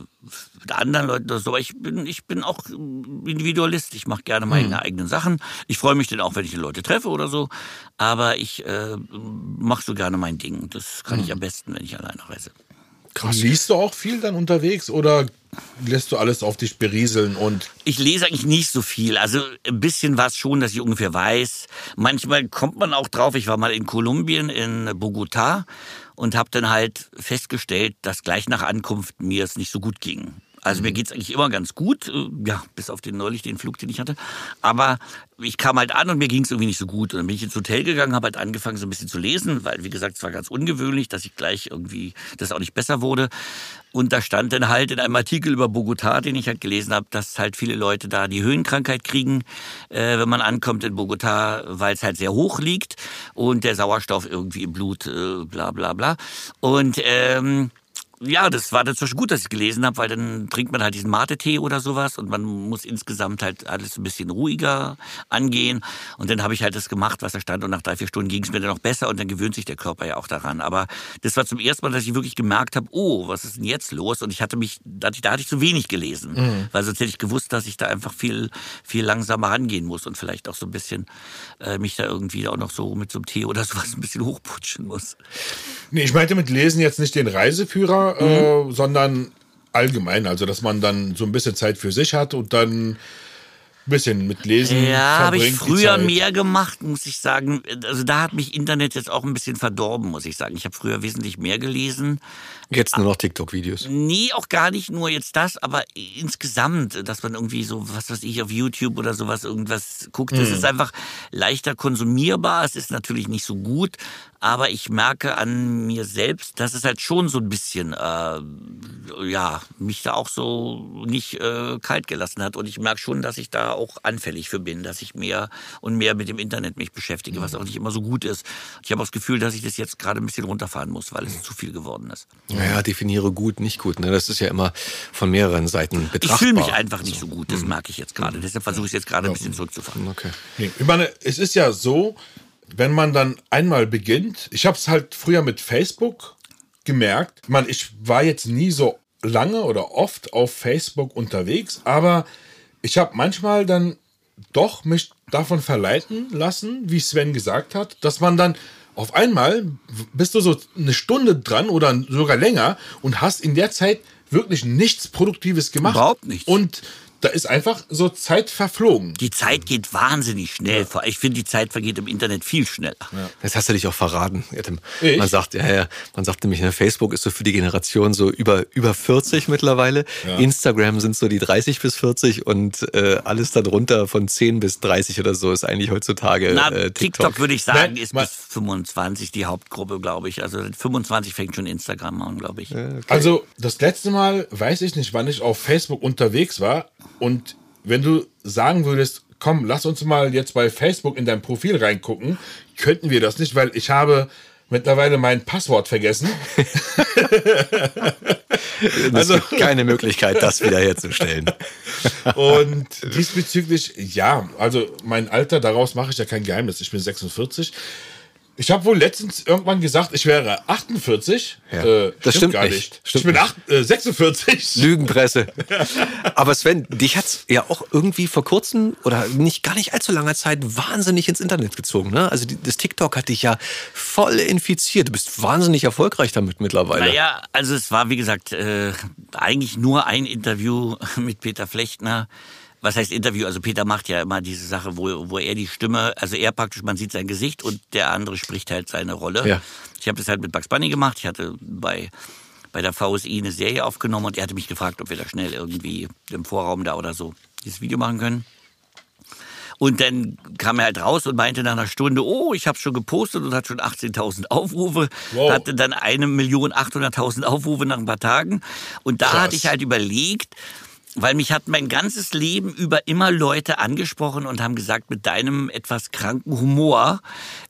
mit anderen Leuten oder so, ich bin, ich bin auch Individualist. Ich mache gerne meine eigenen Sachen. Ich freue mich dann auch, wenn ich die Leute treffe oder so. Aber ich äh, mache so gerne mein Ding. Das kann ich am besten, wenn ich alleine reise. Krass. Liest du auch viel dann unterwegs oder lässt du alles auf dich berieseln und. Ich lese eigentlich nicht so viel. Also ein bisschen was schon, dass ich ungefähr weiß. Manchmal kommt man auch drauf. Ich war mal in Kolumbien, in Bogotá und habe dann halt festgestellt, dass gleich nach Ankunft mir es nicht so gut ging. Also mir geht's eigentlich immer ganz gut, äh, ja, bis auf den neulich den Flug, den ich hatte. Aber ich kam halt an und mir ging's irgendwie nicht so gut. Und dann bin ich ins Hotel gegangen, habe halt angefangen, so ein bisschen zu lesen, weil, wie gesagt, es war ganz ungewöhnlich, dass ich gleich irgendwie, das auch nicht besser wurde. Und da stand dann halt in einem Artikel über Bogotá, den ich halt gelesen habe, dass halt viele Leute da die Höhenkrankheit kriegen, äh, wenn man ankommt in Bogotá, weil es halt sehr hoch liegt und der Sauerstoff irgendwie im Blut, äh, bla bla bla. Und ähm, ja, das war dann Beispiel gut, dass ich gelesen habe, weil dann trinkt man halt diesen Mate-Tee oder sowas und man muss insgesamt halt alles ein bisschen ruhiger angehen. Und dann habe ich halt das gemacht, was da stand und nach drei, vier Stunden ging es mir dann noch besser und dann gewöhnt sich der Körper ja auch daran. Aber das war zum ersten Mal, dass ich wirklich gemerkt habe, oh, was ist denn jetzt los? Und ich hatte mich, da hatte ich zu wenig gelesen, mhm. weil sonst hätte ich gewusst, dass ich da einfach viel, viel langsamer rangehen muss und vielleicht auch so ein bisschen äh, mich da irgendwie auch noch so mit so einem Tee oder sowas ein bisschen hochputschen muss. Nee, ich meinte mit Lesen jetzt nicht den Reiseführer, mhm. äh, sondern allgemein. Also, dass man dann so ein bisschen Zeit für sich hat und dann bisschen mit Lesen. Ja, habe ich früher mehr gemacht, muss ich sagen. Also da hat mich Internet jetzt auch ein bisschen verdorben, muss ich sagen. Ich habe früher wesentlich mehr gelesen. Jetzt nur noch TikTok-Videos. Nee, auch gar nicht nur jetzt das, aber insgesamt, dass man irgendwie so, was weiß ich, auf YouTube oder sowas irgendwas guckt. Es mhm. ist einfach leichter konsumierbar. Es ist natürlich nicht so gut, aber ich merke an mir selbst, dass es halt schon so ein bisschen, äh, ja, mich da auch so nicht äh, kalt gelassen hat. Und ich merke schon, dass ich da auch anfällig für bin, dass ich mehr und mehr mit dem Internet mich beschäftige, was auch nicht immer so gut ist. Ich habe das Gefühl, dass ich das jetzt gerade ein bisschen runterfahren muss, weil es zu viel geworden ist. Naja, definiere gut, nicht gut. Ne? Das ist ja immer von mehreren Seiten betrachtbar. Ich fühle mich einfach nicht so gut, das merke ich jetzt gerade. Deshalb versuche ich es jetzt gerade ein bisschen zurückzufahren. Okay. Ich meine, es ist ja so, wenn man dann einmal beginnt, ich habe es halt früher mit Facebook gemerkt, man, ich war jetzt nie so lange oder oft auf Facebook unterwegs, aber ich habe manchmal dann doch mich davon verleiten lassen, wie Sven gesagt hat, dass man dann auf einmal bist du so eine Stunde dran oder sogar länger und hast in der Zeit wirklich nichts Produktives gemacht. Überhaupt nichts. Und da ist einfach so Zeit verflogen. Die Zeit geht wahnsinnig schnell. Ja. Ich finde, die Zeit vergeht im Internet viel schneller. Ja. Das hast du dich auch verraten, Adam. Ich? Man sagt, ja, ja, man sagt nämlich, ne, Facebook ist so für die Generation so über, über 40 mittlerweile. Ja. Instagram sind so die 30 bis 40 und äh, alles darunter von 10 bis 30 oder so ist eigentlich heutzutage Na, äh, TikTok. TikTok würde ich sagen, Nein, ist bis 25 die Hauptgruppe, glaube ich. Also 25 fängt schon Instagram an, glaube ich. Okay. Also das letzte Mal weiß ich nicht, wann ich auf Facebook unterwegs war. Und wenn du sagen würdest, komm, lass uns mal jetzt bei Facebook in dein Profil reingucken, könnten wir das nicht, weil ich habe mittlerweile mein Passwort vergessen. es also, keine Möglichkeit, das wiederherzustellen. Und diesbezüglich, ja, also mein Alter, daraus mache ich ja kein Geheimnis. Ich bin 46. Ich habe wohl letztens irgendwann gesagt, ich wäre 48. Ja, äh, das stimmt, gar nicht. nicht. Stimmt ich bin acht, äh, 46. Lügenpresse. Aber Sven, dich hat's ja auch irgendwie vor kurzem oder nicht gar nicht allzu langer Zeit wahnsinnig ins Internet gezogen. Ne? Also das TikTok hat dich ja voll infiziert. Du bist wahnsinnig erfolgreich damit mittlerweile. Naja, also es war wie gesagt äh, eigentlich nur ein Interview mit Peter Flechtner was heißt Interview? Also Peter macht ja immer diese Sache, wo, wo er die Stimme, also er praktisch, man sieht sein Gesicht und der andere spricht halt seine Rolle. Ja. Ich habe das halt mit Bugs Bunny gemacht. Ich hatte bei bei der VSI eine Serie aufgenommen und er hatte mich gefragt, ob wir da schnell irgendwie im Vorraum da oder so dieses Video machen können. Und dann kam er halt raus und meinte nach einer Stunde, oh, ich habe schon gepostet und hat schon 18.000 Aufrufe. Wow. Hatte dann eine Million 800.000 Aufrufe nach ein paar Tagen. Und da Krass. hatte ich halt überlegt, weil mich hat mein ganzes Leben über immer Leute angesprochen und haben gesagt, mit deinem etwas kranken Humor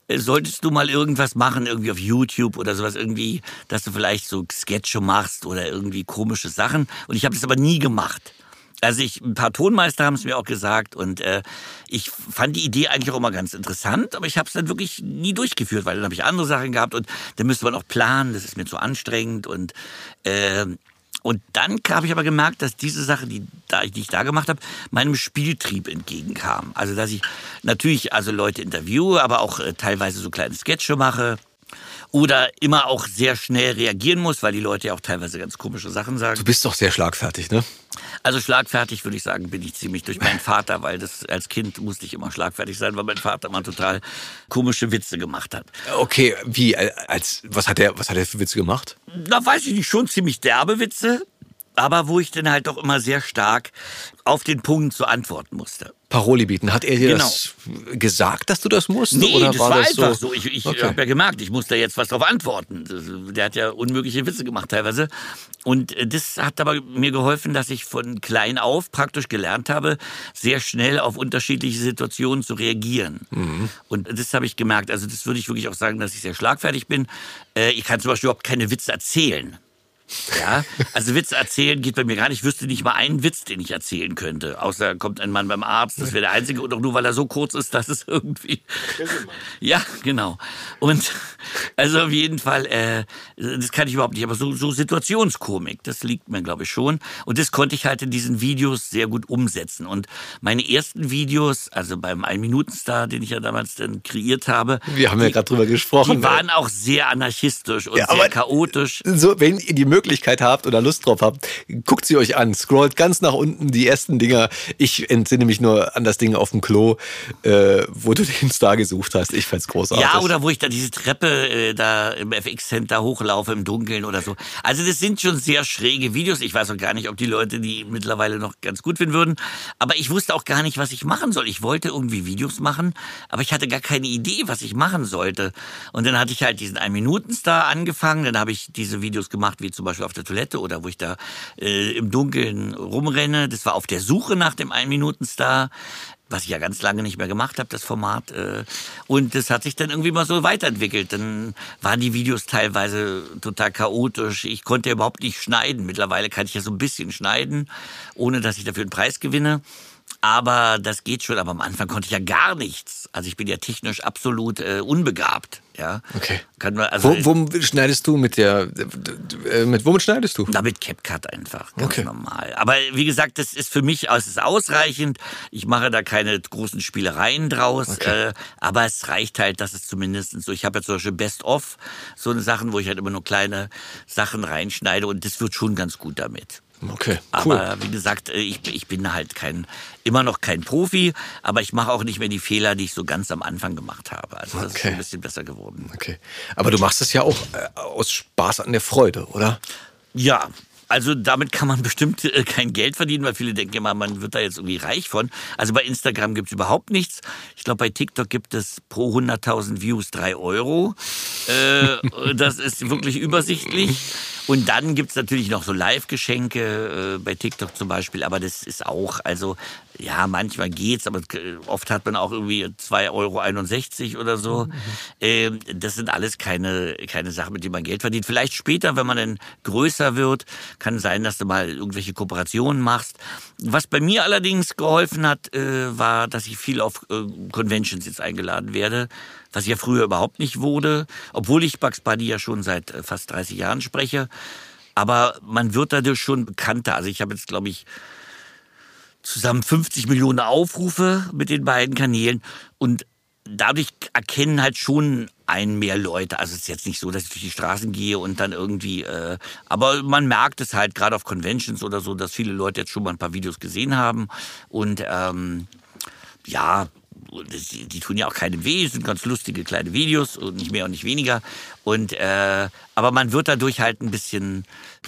äh, solltest du mal irgendwas machen, irgendwie auf YouTube oder sowas, irgendwie, dass du vielleicht so Sketche machst oder irgendwie komische Sachen. Und ich habe das aber nie gemacht. Also ich, ein paar Tonmeister haben es mir auch gesagt und äh, ich fand die Idee eigentlich auch immer ganz interessant, aber ich habe es dann wirklich nie durchgeführt, weil dann habe ich andere Sachen gehabt und dann müsste man auch planen, das ist mir zu anstrengend und äh, und dann habe ich aber gemerkt, dass diese Sache, die, die ich da gemacht habe, meinem Spieltrieb entgegenkam. Also dass ich natürlich also Leute interviewe, aber auch äh, teilweise so kleine Sketche mache Oder immer auch sehr schnell reagieren muss, weil die Leute ja auch teilweise ganz komische Sachen sagen. Du bist doch sehr schlagfertig, ne? Also schlagfertig würde ich sagen, bin ich ziemlich durch meinen Vater, weil das als Kind musste ich immer schlagfertig sein, weil mein Vater immer total komische Witze gemacht hat. Okay, wie als was hat er was hat er für Witze gemacht? Da weiß ich nicht, schon ziemlich derbe Witze, aber wo ich dann halt doch immer sehr stark auf den Punkt so antworten musste. Paroli bieten. Hat er dir Genau. das gesagt, dass du das musst? Nee, oder das war, war, das einfach so? so. Ich, ich Okay. habe ja gemerkt, ich muss da jetzt was drauf antworten. Das- Der hat ja unmögliche Witze gemacht teilweise. Und äh, das hat aber mir geholfen, dass ich von klein auf praktisch gelernt habe, sehr schnell auf unterschiedliche Situationen zu reagieren. Mhm. Und das habe ich gemerkt. Also das würde ich wirklich auch sagen, dass ich sehr schlagfertig bin. Äh, Ich kann zum Beispiel überhaupt keine Witze erzählen. Ja, also Witze erzählen geht bei mir gar nicht. Ich wüsste nicht mal einen Witz, den ich erzählen könnte. Außer kommt ein Mann beim Arzt, das wäre der einzige. Und auch nur, weil er so kurz ist, dass es irgendwie. Ja, genau. Und also auf jeden Fall, äh, das kann ich überhaupt nicht. Aber so, so Situationskomik, das liegt mir, glaube ich, schon. Und das konnte ich halt in diesen Videos sehr gut umsetzen. Und meine ersten Videos, also beim Ein-Minuten-Star, den ich ja damals dann kreiert habe, Wir haben ja gerade drüber gesprochen. die waren auch sehr anarchistisch und Ja, sehr aber- chaotisch. So, wenn ihr die Möglichkeit habt oder Lust drauf habt, guckt sie euch an. Scrollt ganz nach unten die ersten Dinger. Ich entsinne mich nur an das Ding auf dem Klo, äh, wo du den Star gesucht hast. Ich fand's großartig. Ja, oder wo ich da diese Treppe äh, da im FX-Center hochlaufe im Dunkeln oder so. Also das sind schon sehr schräge Videos. Ich weiß auch gar nicht, ob die Leute die mittlerweile noch ganz gut finden würden. Aber ich wusste auch gar nicht, was ich machen soll. Ich wollte irgendwie Videos machen, aber ich hatte gar keine Idee, was ich machen sollte. Und dann hatte ich halt diesen Ein-Minuten-Star angefangen. Dann habe ich diese Videos gemacht, wie zum Beispiel auf der Toilette oder wo ich da äh, im Dunkeln rumrenne. Das war auf der Suche nach dem Ein-Minuten-Star was ich ja ganz lange nicht mehr gemacht habe, das Format. Äh, und das hat sich dann irgendwie mal so weiterentwickelt. Dann waren die Videos teilweise total chaotisch. Ich konnte überhaupt nicht schneiden. Mittlerweile kann ich ja so ein bisschen schneiden, ohne dass ich dafür einen Preis gewinne. Aber das geht schon. Aber am Anfang konnte ich ja gar nichts. Also ich bin ja technisch absolut äh, unbegabt. Ja. Okay. Kann man, also, Wo, womit schneidest du mit der, äh, mit womit schneidest du? damit CapCut einfach, ganz Okay. normal. Aber wie gesagt, das ist für mich es ist ausreichend. Ich mache da keine großen Spielereien draus. Äh, aber es reicht halt, dass es zumindest so. Ich habe jetzt zum Beispiel Best of, so eine Sachen, wo ich halt immer nur kleine Sachen reinschneide und das wird schon ganz gut damit. Okay, cool. Aber wie gesagt, äh, ich, ich bin halt kein, immer noch kein Profi, aber ich mache auch nicht mehr die Fehler, die ich so ganz am Anfang gemacht habe. Also das ist Okay. ein bisschen besser geworden. Okay. Aber du machst es ja auch äh, aus Spaß an der Freude, oder? Ja, also damit kann man bestimmt äh, kein Geld verdienen, weil viele denken immer, man wird da jetzt irgendwie reich von. Also bei Instagram gibt's überhaupt nichts. Ich glaube, bei TikTok gibt es pro 100.000 Views drei Euro. Äh, das ist wirklich übersichtlich. Und dann gibt's natürlich noch so Live-Geschenke, äh, bei TikTok zum Beispiel, aber das ist auch, also ja, manchmal geht's, aber oft hat man auch irgendwie 2,61 Euro oder so. Ähm, das sind alles keine, keine Sachen, mit denen man Geld verdient. Vielleicht später, wenn man dann größer wird, kann sein, dass du mal irgendwelche Kooperationen machst. Was bei mir allerdings geholfen hat, äh, war, dass ich viel auf äh, Conventions jetzt eingeladen werde, was ich ja früher überhaupt nicht wurde, obwohl ich Bugs Bunny ja schon seit äh, fast 30 Jahren spreche. Aber man wird dadurch schon bekannter. Also ich habe jetzt, glaube ich, zusammen 50 Millionen Aufrufe mit den beiden Kanälen und dadurch erkennen halt schon ein mehr Leute. Also es ist jetzt nicht so, dass ich durch die Straßen gehe und dann irgendwie, äh, aber man merkt es halt gerade auf Conventions oder so, dass viele Leute jetzt schon mal ein paar Videos gesehen haben und ähm, ja, die, die tun ja auch keinem weh, sind ganz lustige kleine Videos und nicht mehr und nicht weniger. Und äh, aber man wird dadurch halt ein bisschen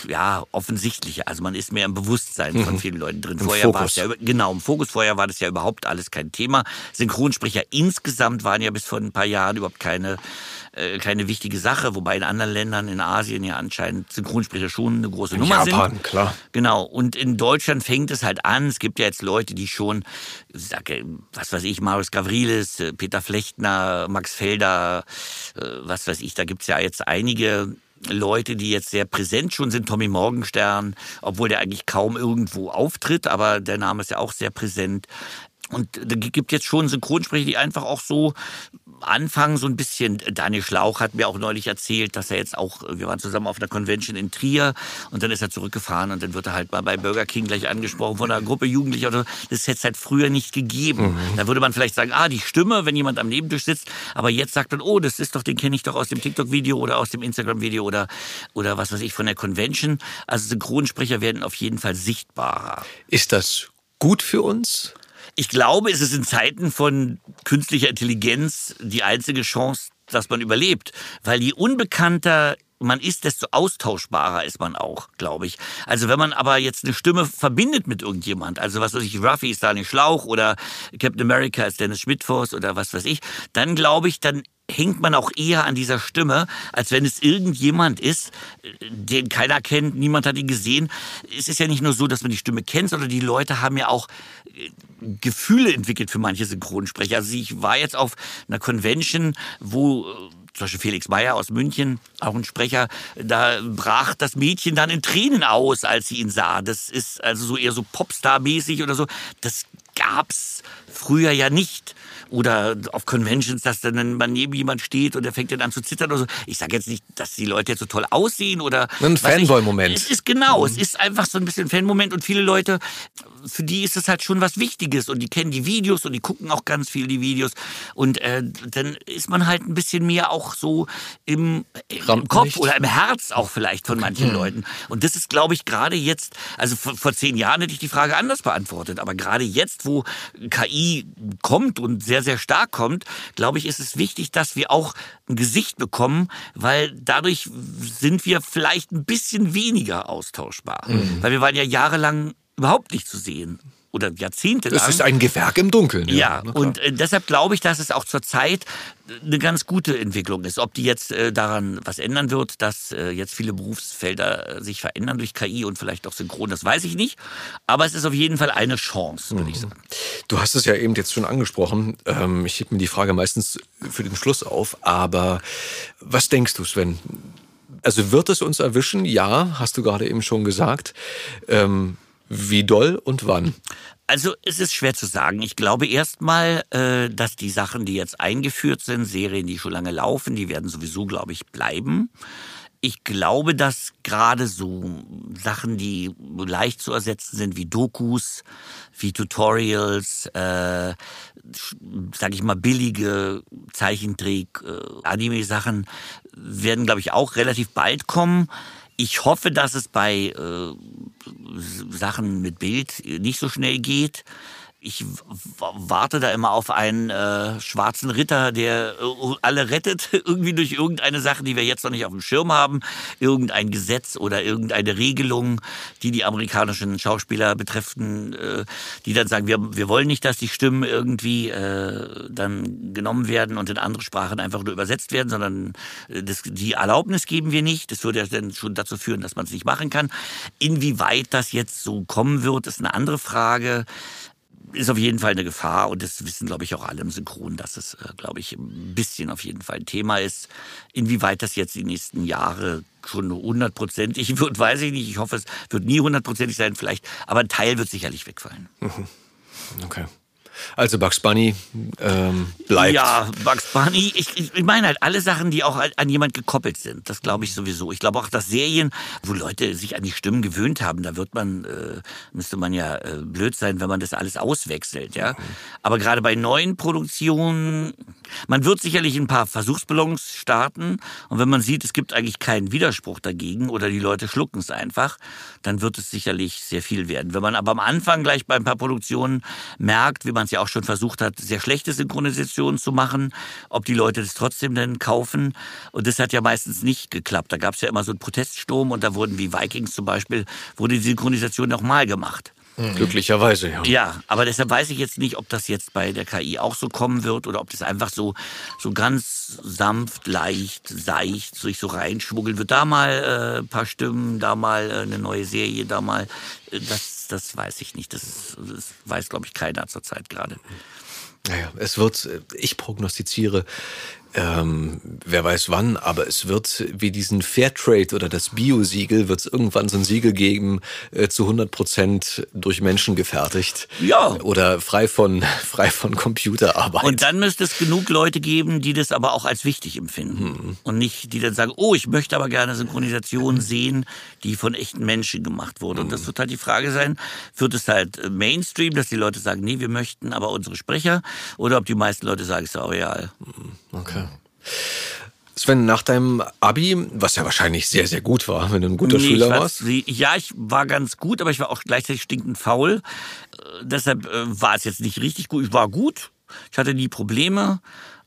ja offensichtlicher. Also man ist mehr im Bewusstsein von vielen Leuten drin. Vorher war es ja genau im Fokus. Vorher war das ja überhaupt alles kein Thema. Synchronsprecher insgesamt waren ja bis vor ein paar Jahren überhaupt keine äh, keine wichtige Sache, wobei in anderen Ländern in Asien ja anscheinend Synchronsprecher schon eine große Nummer sind. Japan, klar. Genau. Und in Deutschland fängt es halt an. Es gibt ja jetzt Leute, die schon, sag, äh, was weiß ich, Marius Gavrilis, äh, Peter Flechtner, Max Felder, äh, was weiß ich, da gibt's ja jetzt einige Leute, die jetzt sehr präsent schon sind. Tommy Morgenstern, obwohl der eigentlich kaum irgendwo auftritt, aber der Name ist ja auch sehr präsent. Und da gibt jetzt schon Synchronsprecher, die einfach auch so Anfang so ein bisschen, Daniel Schlauch hat mir auch neulich erzählt, dass er jetzt auch, wir waren zusammen auf einer Convention in Trier und dann ist er zurückgefahren und dann wird er halt mal bei Burger King gleich angesprochen von einer Gruppe Jugendlicher oder das hätte es halt früher nicht gegeben. Mhm. Da würde man vielleicht sagen, ah, die Stimme, wenn jemand am Nebentisch sitzt, aber jetzt sagt man, oh, das ist doch, den kenne ich doch aus dem TikTok-Video oder aus dem Instagram-Video oder, oder was weiß ich, von der Convention. Also Synchronsprecher werden auf jeden Fall sichtbarer. Ist das gut für uns? Ich glaube, es ist in Zeiten von künstlicher Intelligenz die einzige Chance, dass man überlebt. Weil je unbekannter man ist, desto austauschbarer ist man auch, glaube ich. Also wenn man aber jetzt eine Stimme verbindet mit irgendjemand, also was weiß ich, Ruffy ist Daniel Schlauch oder Captain America ist Dennis Schmidtfors oder was weiß ich, dann glaube ich, dann hängt man auch eher an dieser Stimme, als wenn es irgendjemand ist, den keiner kennt, niemand hat ihn gesehen. Es ist ja nicht nur so, dass man die Stimme kennt, sondern die Leute haben ja auch äh, Gefühle entwickelt für manche Synchronsprecher. Also ich war jetzt auf einer Convention, wo äh, zum Beispiel Felix Meyer aus München, auch ein Sprecher, da brach das Mädchen dann in Tränen aus, als sie ihn sah. Das ist also so eher so Popstar-mäßig oder so. Das gab's früher ja nicht oder auf Conventions, dass dann man neben jemand steht und der fängt dann an zu zittern oder so. Ich sage jetzt nicht, dass die Leute jetzt so toll aussehen oder ein Fanboy-Moment. Es ist genau, mhm. es ist einfach so ein bisschen Fan-Moment und viele Leute, für die ist es halt schon was Wichtiges und die kennen die Videos und die gucken auch ganz viel die Videos und äh, dann ist man halt ein bisschen mehr auch so im, im Kopf oder im Herz auch vielleicht von manchen mhm. Leuten. Und das ist, glaube ich, gerade jetzt, also vor, vor zehn Jahren hätte ich die Frage anders beantwortet, aber gerade jetzt, wo KI kommt und sehr sehr, sehr stark kommt, glaube ich, ist es wichtig, dass wir auch ein Gesicht bekommen, weil dadurch sind wir vielleicht ein bisschen weniger austauschbar. Mhm. Weil wir waren ja jahrelang überhaupt nicht zu sehen oder Jahrzehnte lang. Es ist ein Gewerk im Dunkeln. Ja, ja und äh, deshalb glaube ich, dass es auch zur Zeit äh, eine ganz gute Entwicklung ist. Ob die jetzt äh, daran was ändern wird, dass äh, jetzt viele Berufsfelder äh, sich verändern durch KI und vielleicht auch synchron, das weiß ich nicht. Aber es ist auf jeden Fall eine Chance, würde mhm. ich sagen. Du hast es ja eben jetzt schon angesprochen. Ähm, ich hebe mir die Frage meistens für den Schluss auf. Aber was denkst du, Sven? Also wird es uns erwischen? Ja, hast du gerade eben schon gesagt. Ähm, wie doll und wann? Also es ist schwer zu sagen. Ich glaube erstmal, äh, dass die Sachen, die jetzt eingeführt sind, Serien, die schon lange laufen, die werden sowieso, glaube ich, bleiben. Ich glaube, dass gerade so Sachen, die leicht zu ersetzen sind, wie Dokus, wie Tutorials, äh, sag ich mal, billige Zeichentrick, äh, Anime-Sachen, werden, glaube ich, auch relativ bald kommen. Ich hoffe, dass es bei äh, Sachen mit Bild nicht so schnell geht ich warte da immer auf einen äh, schwarzen Ritter, der äh, alle rettet, irgendwie durch irgendeine Sache, die wir jetzt noch nicht auf dem Schirm haben, irgendein Gesetz oder irgendeine Regelung, die die amerikanischen Schauspieler betreffen, äh, die dann sagen, wir, wir wollen nicht, dass die Stimmen irgendwie äh, dann genommen werden und in andere Sprachen einfach nur übersetzt werden, sondern äh, das, die Erlaubnis geben wir nicht. Das würde ja dann schon dazu führen, dass man es nicht machen kann. Inwieweit das jetzt so kommen wird, ist eine andere Frage ist auf jeden Fall eine Gefahr und das wissen, glaube ich, auch alle im Synchron, dass es, äh, glaube ich, ein bisschen auf jeden Fall ein Thema ist. Inwieweit das jetzt die nächsten Jahre schon hundertprozentig wird, weiß ich nicht. Ich hoffe, es wird nie hundertprozentig sein, vielleicht, aber ein Teil wird sicherlich wegfallen. Okay. Also Bugs Bunny ähm, bleibt. Ja, Bugs Bunny. Ich, ich meine halt alle Sachen, die auch an jemand gekoppelt sind. Das glaube ich sowieso. Ich glaube auch, dass Serien, wo Leute sich an die Stimmen gewöhnt haben, da wird man, äh, müsste man ja äh, blöd sein, wenn man das alles auswechselt. Ja. Mhm. Aber gerade bei neuen Produktionen, man wird sicherlich ein paar Versuchsballons starten. Und wenn man sieht, es gibt eigentlich keinen Widerspruch dagegen oder die Leute schlucken es einfach, dann wird es sicherlich sehr viel werden. Wenn man aber am Anfang gleich bei ein paar Produktionen merkt, wie man es ja auch schon versucht hat, sehr schlechte Synchronisationen zu machen, ob die Leute das trotzdem denn kaufen. Und das hat ja meistens nicht geklappt. Da gab es ja immer so einen Proteststurm und da wurden wie Vikings zum Beispiel, wurde die Synchronisation nochmal gemacht. Mhm. Glücklicherweise, ja. Ja, aber deshalb weiß ich jetzt nicht, ob das jetzt bei der KI auch so kommen wird oder ob das einfach so, so ganz sanft, leicht, seicht sich so reinschmuggeln wird. Da mal äh, ein paar Stimmen, da mal äh, eine neue Serie, da mal. Äh, das, das weiß ich nicht. Das, das weiß, glaube ich, keiner zurzeit gerade. Naja, es wird, äh, ich prognostiziere, ähm, wer weiß wann, aber es wird wie diesen Fairtrade oder das Bio-Siegel, wird es irgendwann so ein Siegel geben, äh, zu 100 Prozent durch Menschen gefertigt. Ja. Oder frei von, frei von Computerarbeit. Und dann müsste es genug Leute geben, die das aber auch als wichtig empfinden. Und nicht, die dann sagen, oh, ich möchte aber gerne Synchronisation sehen, die von echten Menschen gemacht wurde. Und das wird halt die Frage sein, wird es halt äh, Mainstream, dass die Leute sagen, nee, wir möchten aber unsere Sprecher, oder ob die meisten Leute sagen, es ist auch real. Okay. Sven, nach deinem Abi, was ja wahrscheinlich sehr, sehr gut war, wenn du ein guter Nee, Schüler war, warst. Ja, ich war ganz gut, aber ich war auch gleichzeitig stinkend faul. Äh, deshalb äh, war es jetzt nicht richtig gut. Ich war gut, ich hatte nie Probleme.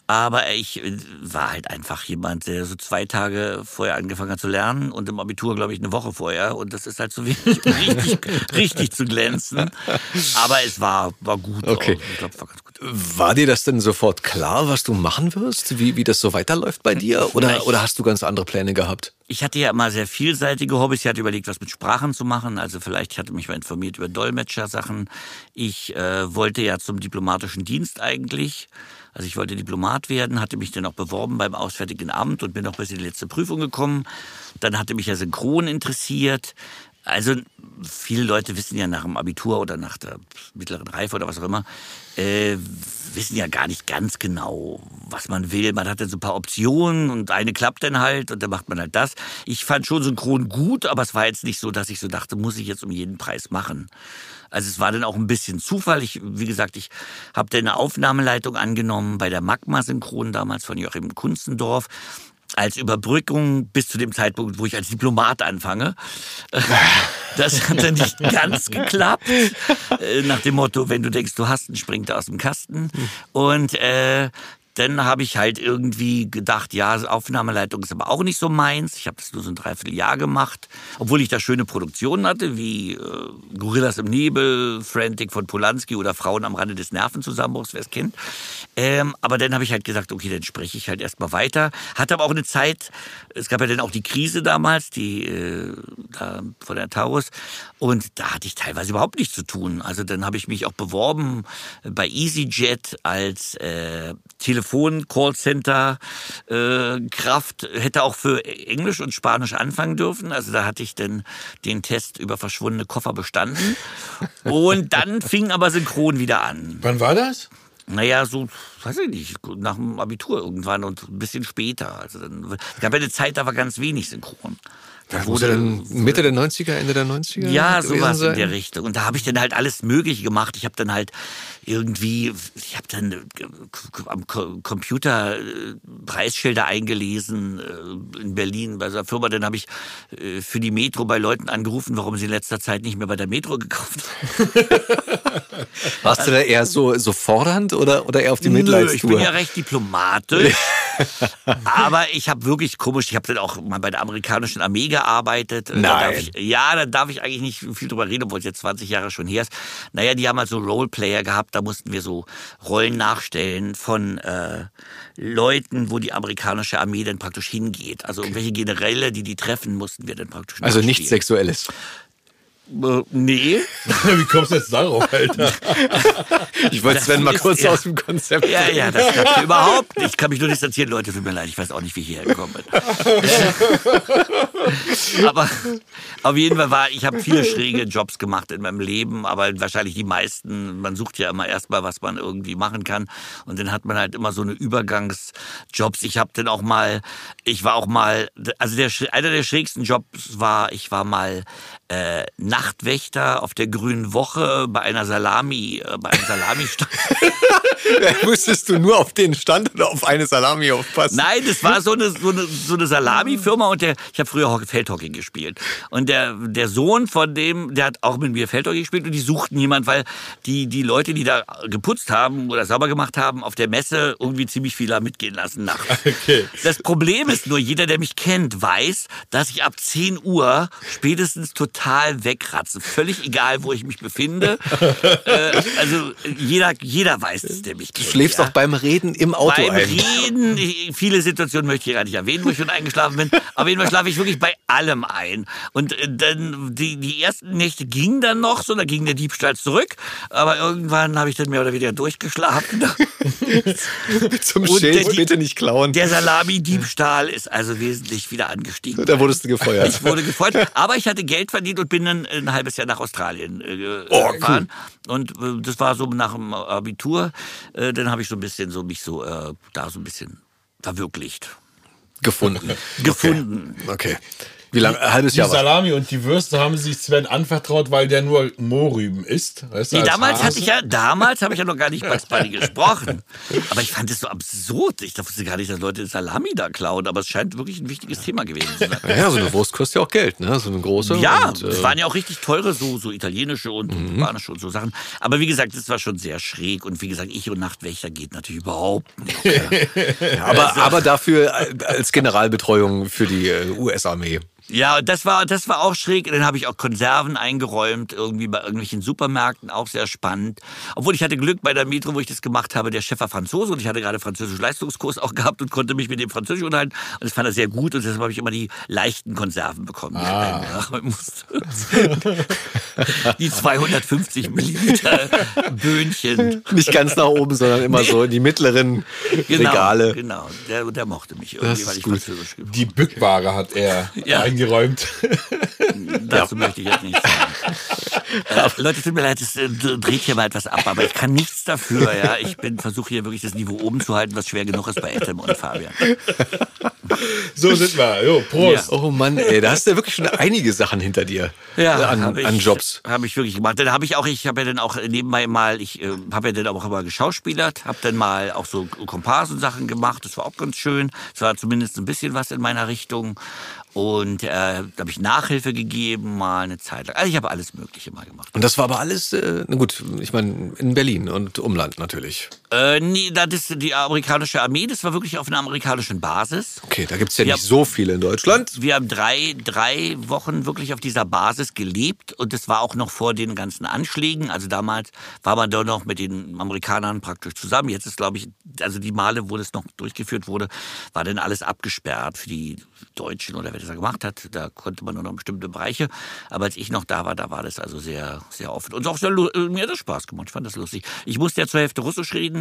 Aber ich äh, war halt einfach jemand, der so zwei Tage vorher angefangen hat zu lernen und im Abitur, glaube ich, eine Woche vorher. Und das ist halt so wenig, richtig, richtig zu glänzen. Aber es war, war gut. Okay. Ich glaube, es war ganz gut. War dir das denn sofort klar, was du machen wirst? Wie, wie das so weiterläuft bei dir? Oder, oder hast du ganz andere Pläne gehabt? Ich hatte ja immer sehr vielseitige Hobbys. Ich hatte überlegt, was mit Sprachen zu machen. Also vielleicht ich hatte mich mal informiert über Dolmetscher-Sachen. Ich äh, wollte ja zum diplomatischen Dienst eigentlich. Also ich wollte Diplomat werden, hatte mich dann auch beworben beim Auswärtigen Amt und bin auch bis in die letzte Prüfung gekommen. Dann hatte mich ja Synchron interessiert. Also viele Leute wissen ja nach dem Abitur oder nach der mittleren Reife oder was auch immer, äh, wissen ja gar nicht ganz genau, was man will. Man hat dann so ein paar Optionen und eine klappt dann halt und dann macht man halt das. Ich fand schon Synchron gut, aber es war jetzt nicht so, dass ich so dachte, muss ich jetzt um jeden Preis machen. Also es war dann auch ein bisschen Zufall. Ich, wie gesagt, ich habe dann eine Aufnahmeleitung angenommen bei der Magma Synchron damals von Joachim Kunstendorf als Überbrückung bis zu dem Zeitpunkt, wo ich als Diplomat anfange. Das hat dann nicht ganz geklappt. Äh, Nach dem Motto, wenn du denkst, du hast einen, springt er aus dem Kasten. Und äh, dann habe ich halt irgendwie gedacht, ja, Aufnahmeleitung ist aber auch nicht so meins. Ich habe das nur so ein Dreivierteljahr gemacht, obwohl ich da schöne Produktionen hatte, wie äh, Gorillas im Nebel, Frantic von Polanski oder Frauen am Rande des Nervenzusammenbruchs, wer es kennt. Ähm, aber dann habe ich halt gesagt, okay, dann spreche ich halt erstmal weiter. Hatte aber auch eine Zeit, es gab ja dann auch die Krise damals, die äh, da von der Taurus. Und da hatte ich teilweise überhaupt nichts zu tun. Also dann habe ich mich auch beworben bei EasyJet als äh, Telefon-Callcenter äh, Kraft. Hätte auch für Englisch und Spanisch anfangen dürfen. Also da hatte ich dann den Test über verschwundene Koffer bestanden. Und dann fing aber Synchron wieder an. Wann war das? Naja, so, weiß ich nicht, nach dem Abitur irgendwann und ein bisschen später. Also dann, gab ja eine Zeit, da war ganz wenig Synchron. Da Wurde dann Mitte der 90er, Ende der 90er? ja, sowas in der Richtung. Und da habe ich dann halt alles Mögliche gemacht. Ich habe dann halt irgendwie, ich habe dann äh, am Computer äh, Preisschilder eingelesen äh, in Berlin bei so einer Firma. Dann habe ich für die Metro bei Leuten angerufen, warum sie in letzter Zeit nicht mehr bei der Metro gekauft haben. Warst du da eher so, so fordernd oder, oder eher auf die Nö, ich Mitleidstour? bin ja recht diplomatisch. aber ich habe wirklich komisch, ich habe dann auch mal bei der amerikanischen Armee gearbeitet. Da Nein. Darf ich, ja, da darf ich eigentlich nicht viel drüber reden, obwohl es jetzt 20 Jahre schon her ist. Naja, die haben halt so Roleplayer gehabt, da mussten wir so Rollen nachstellen von äh, Leuten, wo die amerikanische Armee dann praktisch hingeht. Also irgendwelche Generäle, die die treffen, mussten wir dann praktisch also nichts. Sexuelles. Äh, nee. Wie kommst du jetzt darauf, Alter? Ich wollte Sven mal kurz ja- aus dem Konzept. Ja, ja, das klappt überhaupt nicht. Ich kann mich nur distanzieren, Leute, tut mir leid, ich weiß auch nicht, wie ich hierher gekommen bin. aber auf jeden Fall war, ich habe viele schräge Jobs gemacht in meinem Leben, aber wahrscheinlich die meisten, man sucht ja immer erstmal, was man irgendwie machen kann. Und dann hat man halt immer so eine Übergangsjobs. Ich habe dann auch mal, ich war auch mal, also der, einer der schrägsten Jobs war, ich war mal äh, Nachtwächter auf der Grünen Woche bei einer Salami, äh, bei einem Salami-Stand. Musstest du nur auf den Stand oder auf eine Salami aufpassen? Nein, das war so eine, so eine, so eine Salami-Firma und der, ich habe früher Hockey- Feldhockey gespielt. Und der, der Sohn von dem, der hat auch mit mir Feldhockey gespielt und die suchten jemand, weil die, die Leute, die da geputzt haben oder sauber gemacht haben, auf der Messe irgendwie ziemlich viel haben mitgehen lassen nachts. Okay. Das Problem ist nur, jeder, der mich kennt, weiß, dass ich ab 10 Uhr spätestens total total wegratzen. Völlig egal, wo ich mich befinde. äh, also jeder, jeder weiß es, der mich Du schläfst ja. auch beim Reden im Auto Beim ein. Reden, ich- viele Situationen möchte ich gar nicht erwähnen, wo ich schon eingeschlafen bin. Auf jeden Fall schlafe ich wirklich bei allem ein. Und äh, dann die, die ersten Nächte gingen dann noch so, da ging der Diebstahl zurück. Aber irgendwann habe ich dann mehr oder weniger durchgeschlafen. Zum Und Schild, der- bitte nicht klauen. Der Salami-Diebstahl ist also wesentlich wieder angestiegen. Da wurdest du gefeuert. Ich wurde gefeuert, aber ich hatte Geld verdient und bin dann ein halbes Jahr nach Australien äh, Oh, gefahren. Und äh, das war so nach dem Abitur. Äh, dann habe ich so ein bisschen so mich so äh, da so ein bisschen verwirklicht. Gefunden. Gefunden. Okay. Wie lange? Ein halbes Die Jahr. war- Salami und die Würste haben sich Sven anvertraut, weil der nur Mohrrüben isst. Weißt Nee, als damals Hase. hatte ich ja, damals habe ich ja noch gar nicht Bugs Bunny gesprochen. Aber ich fand es so absurd. Ich wusste gar nicht, dass Leute Salami da klauen. Aber es scheint wirklich ein wichtiges Thema gewesen zu sein. Ja, so eine Wurst kostet ja auch Geld, ne? So eine große. Ja, Und, es äh, waren ja auch richtig teure, so, so italienische und Mhm. spanische und so Sachen. Aber wie gesagt, das war schon sehr schräg. Und wie gesagt, ich und Nachtwächter geht natürlich überhaupt nicht. aber, aber dafür als Generalbetreuung für die äh, US-Armee. Ja, das war, das war auch schräg. Dann habe ich auch Konserven eingeräumt, irgendwie bei irgendwelchen Supermärkten, auch sehr spannend. Obwohl ich hatte Glück bei der Metro, wo ich das gemacht habe, der Chef war Franzose und ich hatte gerade französischen Leistungskurs auch gehabt und konnte mich mit dem Französisch unterhalten. Und das fand er sehr gut und deshalb habe ich immer die leichten Konserven bekommen. die Ah. die 250 Milliliter Böhnchen. Nicht ganz nach oben, sondern immer so in die mittleren Genau, Regale. genau. Der, der mochte mich irgendwie, weil ich gut. Französisch gesprochen Die Bückware hat er Ja. Eingeräumt. Dazu möchte ich jetzt nicht sagen. Äh, Leute, tut mir leid, es äh, dreht hier mal etwas ab, aber ich kann nichts dafür. Ja, ich bin versuche hier wirklich das Niveau oben zu halten, was schwer genug ist bei Etem und Fabian. So sind wir. Jo, Prost. Oh Mann, ey, da hast du ja wirklich schon einige Sachen hinter dir an, hab ich, an Jobs. Habe ich wirklich gemacht. Dann habe ich auch, ich habe ja dann auch nebenbei mal, ich äh, habe ja dann auch immer geschauspielert, habe dann mal auch so Komparsensachen gemacht. Das war auch ganz schön. Es war zumindest ein bisschen was in meiner Richtung. Und äh, da habe ich Nachhilfe gegeben, mal eine Zeit lang. Also ich habe alles Mögliche mal gemacht. Und das war aber alles, äh, na gut, ich meine, in Berlin und Umland natürlich. Äh, nee, das ist die amerikanische Armee, das war wirklich auf einer amerikanischen Basis. Okay, da gibt's ja Ja. nicht so viele in Deutschland. Wir haben drei, drei Wochen wirklich auf dieser Basis gelebt und das war auch noch vor den ganzen Anschlägen. Also damals war man da noch mit den Amerikanern praktisch zusammen. Jetzt ist, glaube ich, also die Male, wo das noch durchgeführt wurde, war dann alles abgesperrt für die Deutschen oder wer das da gemacht hat. Da konnte man nur noch bestimmte Bereiche. Aber als ich noch da war, da war das also sehr, sehr offen. Und auch sehr, äh, mir hat das Spaß gemacht. Ich fand das lustig. Ich musste ja zur Hälfte Russisch reden.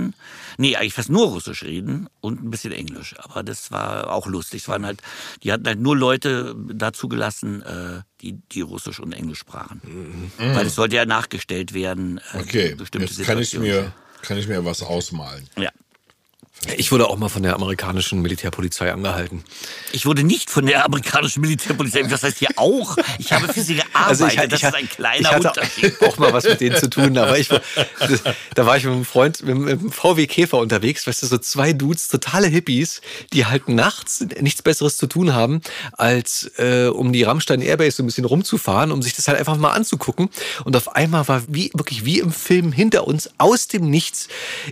Nee, eigentlich fast nur Russisch reden und ein bisschen Englisch. Aber das war auch lustig. Es waren halt, die hatten halt nur Leute da zugelassen, äh, die, die Russisch und Englisch sprachen. Weil es sollte ja nachgestellt werden. Äh, Okay, bestimmte jetzt kann ich, mir, kann ich mir was ausmalen. Ja. Ich wurde auch mal von der amerikanischen Militärpolizei angehalten. Ich wurde nicht von der amerikanischen Militärpolizei, das heißt hier auch. Ich habe für sie gearbeitet. ich, das ich, ist ein kleiner ich hatte Unterschied. auch mal was mit denen zu tun, aber ich, das, da war ich mit einem Freund mit, dem VW Käfer unterwegs, weißt du, so zwei Dudes, totale Hippies, die halt nachts nichts Besseres zu tun haben, als äh, um die Rammstein Airbase so ein bisschen rumzufahren, um sich das halt einfach mal anzugucken. Und auf einmal war wie wirklich wie im Film hinter uns aus dem Nichts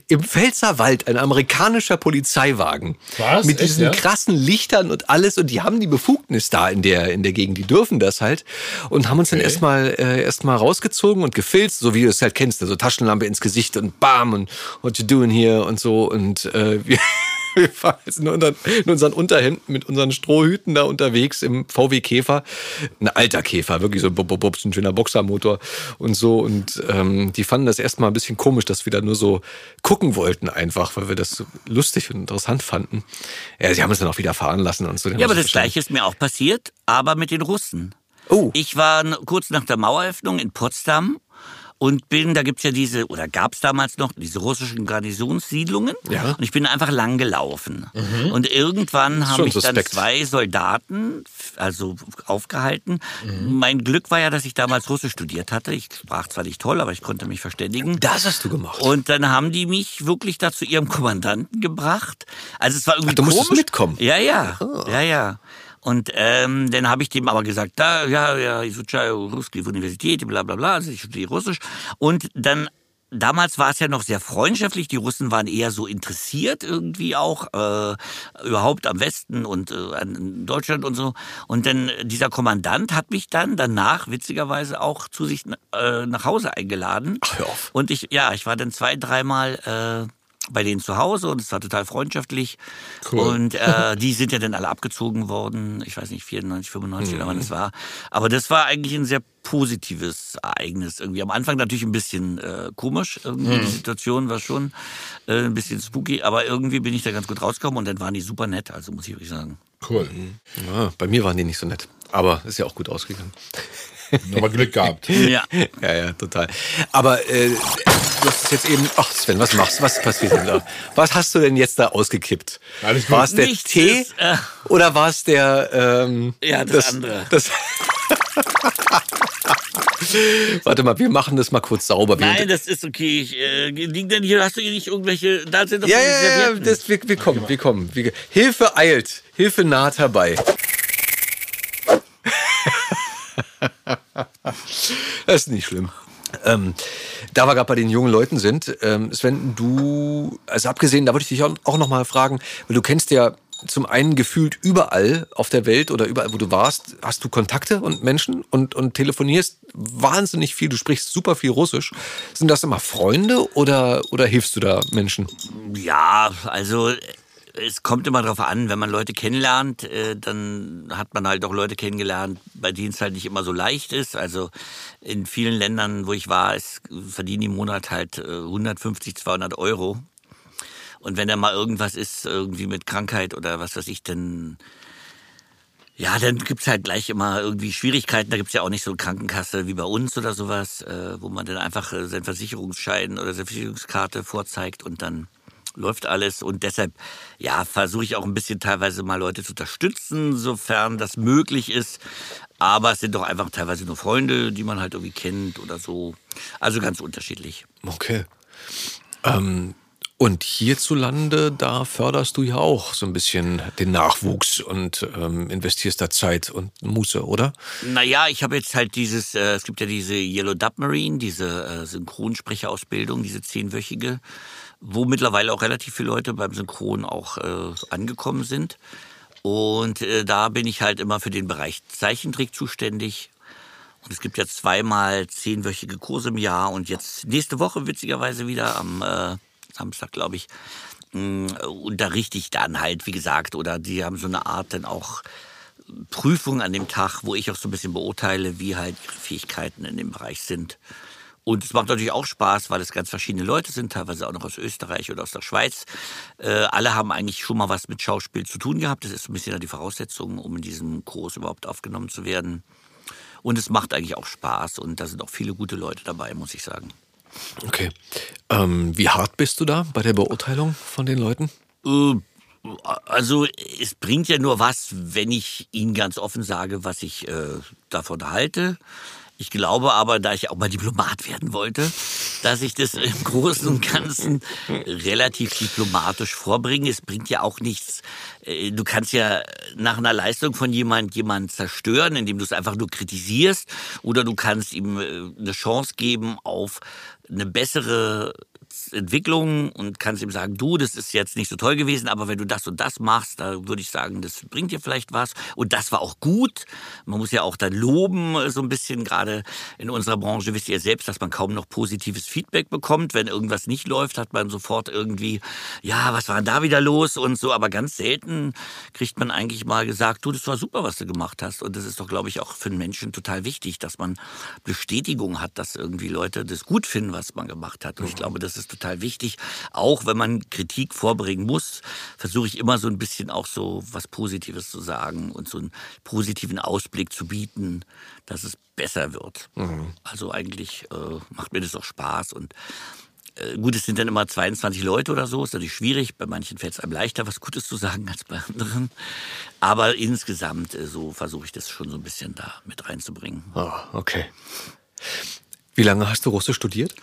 im Pfälzerwald ein amerikanischer Polizeiwagen Was? mit Echt, diesen ja? krassen Lichtern und alles und die haben die Befugnis da in der in der Gegend, die dürfen das halt und haben uns dann Okay. erstmal äh, erstmal rausgezogen und gefilzt, so wie du es halt kennst, so Taschenlampe ins Gesicht und bam und what you doing here und so und äh, wir wir fahren jetzt in unseren, in unseren Unterhemden mit unseren Strohhüten da unterwegs im VW Käfer. Ein alter Käfer, wirklich so bub, bub, bub, ein schöner Boxermotor und so. Und ähm, die fanden das erstmal ein bisschen komisch, dass wir da nur so gucken wollten einfach, weil wir das so lustig und interessant fanden. Ja, sie haben uns dann auch wieder fahren lassen und so. Ja, aber das Gleiche ist mir auch passiert, aber mit den Russen. Oh. Ich war kurz nach der Maueröffnung in Potsdam und bin, da gibt's ja diese, oder gab's damals noch, diese russischen Garnisonssiedlungen. Ja. Mhm. Und ich bin einfach lang gelaufen. Und irgendwann haben mich dann zwei Soldaten, also aufgehalten. Mhm. Mein Glück war ja, dass ich damals Russisch studiert hatte. Ich sprach zwar nicht toll, aber ich konnte mich verständigen. Das hast du gemacht. Und dann haben die mich wirklich da zu ihrem Kommandanten gebracht. Also es war irgendwie Ach, du musstest komisch. mitkommen? Ja, ja, ja, ja. Und ähm, dann habe ich dem aber gesagt, da, ja, ja, ich studiere Russische Universität, bla bla bla, also ich studiere Russisch. Und dann damals war es ja noch sehr freundschaftlich. Die Russen waren eher so interessiert irgendwie auch äh, überhaupt am Westen und äh, an Deutschland und so. Und dann dieser Kommandant hat mich dann danach witzigerweise auch zu sich äh, nach Hause eingeladen. Ach, hör auf. Und ich ja, ich war dann zwei, dreimal äh, bei denen zu Hause und es war total freundschaftlich. Cool. Und äh, die sind ja dann alle abgezogen worden. Ich weiß nicht, 94, 95 oder wann es war. Aber das war eigentlich ein sehr positives Ereignis irgendwie. Am Anfang natürlich ein bisschen äh, komisch. Irgendwie die Situation war schon äh, ein bisschen spooky. Aber irgendwie bin ich da ganz gut rausgekommen und dann waren die super nett. Also muss ich wirklich sagen. Cool. Ja, bei mir waren die nicht so nett. Aber ist ja auch gut ausgegangen. Nochmal Glück gehabt. Ja. Ja, ja, total. Aber äh, du hast es jetzt eben. Ach, Sven, was machst du? Was passiert denn da? Was hast du denn jetzt da ausgekippt? Alles gut. War es der Nichts Tee ist, äh, oder war es der. Ähm, Ja, das andere. Das Warte mal, wir machen das mal kurz sauber. Nein, das ist okay. Ich, äh, liegen denn hier, hast du hier nicht irgendwelche, da sind doch ja, ja, ja, das, wir, wir kommen, wir kommen. Wir, Hilfe eilt, Hilfe naht herbei. das ist nicht schlimm. Ähm, da wir gerade bei den jungen Leuten sind, ähm, Sven, du, also abgesehen, da wollte ich dich auch, auch noch mal fragen, weil du kennst ja zum einen gefühlt überall auf der Welt oder überall, wo du warst, hast du Kontakte und Menschen und, und telefonierst wahnsinnig viel, du sprichst super viel Russisch. Sind das immer Freunde oder, oder hilfst du da Menschen? Ja, also es kommt immer darauf an, wenn man Leute kennenlernt, äh, dann hat man halt auch Leute kennengelernt, bei denen es halt nicht immer so leicht ist. Also in vielen Ländern, wo ich war, es verdienen die im Monat halt äh, 150, 200 Euro. Und wenn da mal irgendwas ist, irgendwie mit Krankheit oder was weiß ich, dann ja, dann gibt's halt gleich immer irgendwie Schwierigkeiten. Da gibt's ja auch nicht so eine Krankenkasse wie bei uns oder sowas, äh, wo man dann einfach äh, seinen Versicherungsschein oder seine Versicherungskarte vorzeigt und dann läuft alles. Und deshalb, ja, versuche ich auch ein bisschen teilweise mal Leute zu unterstützen, sofern das möglich ist. Aber es sind doch einfach teilweise nur Freunde, die man halt irgendwie kennt oder so. Also ganz unterschiedlich. Okay. Ähm, und hierzulande, da förderst du ja auch so ein bisschen den Nachwuchs und ähm, investierst da Zeit und Muße, oder? Naja, ich habe jetzt halt dieses, äh, es gibt ja diese Yellow Submarine, diese äh, Synchronsprecherausbildung, diese zehnwöchige, wo mittlerweile auch relativ viele Leute beim Synchron auch äh, angekommen sind. Und äh, da bin ich halt immer für den Bereich Zeichentrick zuständig. Und es gibt ja zweimal zehnwöchige Kurse im Jahr und jetzt nächste Woche witzigerweise wieder am äh, Samstag, glaube ich, mh, unterrichte ich dann halt, wie gesagt, oder die haben so eine Art dann auch Prüfung an dem Tag, wo ich auch so ein bisschen beurteile, wie halt ihre Fähigkeiten in dem Bereich sind. Und es macht natürlich auch Spaß, weil es ganz verschiedene Leute sind, teilweise auch noch aus Österreich oder aus der Schweiz. Äh, alle haben eigentlich schon mal was mit Schauspiel zu tun gehabt. Das ist so ein bisschen die Voraussetzung, um in diesem Kurs überhaupt aufgenommen zu werden. Und es macht eigentlich auch Spaß und da sind auch viele gute Leute dabei, muss ich sagen. Okay. Ähm, wie hart bist du da bei der Beurteilung von den Leuten? Äh, Also es bringt ja nur was, wenn ich Ihnen ganz offen sage, was ich äh, davon halte. Ich glaube aber, da ich auch mal Diplomat werden wollte, dass ich das im Großen und Ganzen relativ diplomatisch vorbringe. Es bringt ja auch nichts. äh, Du kannst ja nach einer Leistung von jemand jemanden zerstören, indem du es einfach nur kritisierst, oder du kannst ihm äh, eine Chance geben auf eine bessere Entwicklung und kannst ihm sagen, du, das ist jetzt nicht so toll gewesen, aber wenn du das und das machst, da würde ich sagen, das bringt dir vielleicht was. Und das war auch gut. Man muss ja auch dann loben, äh, so ein bisschen, gerade in unserer Branche wisst ihr selbst, dass man kaum noch positives Feedback bekommt. Wenn irgendwas nicht läuft, hat man sofort irgendwie, ja, was war denn da wieder los und so. Aber ganz selten kriegt man eigentlich mal gesagt, du, das war super, was du gemacht hast. Und das ist doch, glaube ich, auch für einen Menschen total wichtig, dass man Bestätigung hat, dass irgendwie Leute das gut finden, was man gemacht hat. Und ich glaube, das ist total wichtig. Auch wenn man Kritik vorbringen muss, versuche ich immer so ein bisschen auch so was Positives zu sagen und so einen positiven Ausblick zu bieten, dass es besser wird. Also eigentlich äh, macht mir das auch Spaß und äh, Gut, es sind dann immer 22 Leute oder so, ist natürlich schwierig. Bei manchen fällt es einem leichter, was Gutes zu sagen als bei anderen. Aber insgesamt äh, so versuche ich das schon so ein bisschen da mit reinzubringen. Ah, okay. Wie lange hast du Russisch studiert?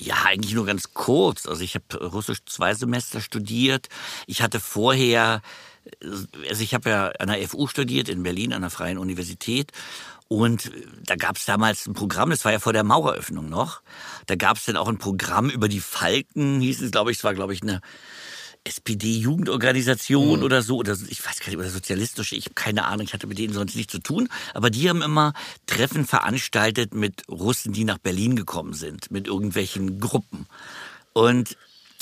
Ja, eigentlich nur ganz kurz. Also ich habe Russisch zwei Semester studiert. Ich hatte vorher, also ich habe ja an der FU studiert in Berlin, an der Freien Universität. Und äh, da gab es damals ein Programm, das war ja vor der Maueröffnung noch. Da gab es dann auch ein Programm über die Falken, hieß es, glaube ich, es war, glaube ich, eine SPD-Jugendorganisation Mhm. oder so, oder ich weiß gar nicht, oder sozialistische, ich habe keine Ahnung, ich hatte mit denen sonst nichts zu tun, aber die haben immer Treffen veranstaltet mit Russen, die nach Berlin gekommen sind, mit irgendwelchen Gruppen. Und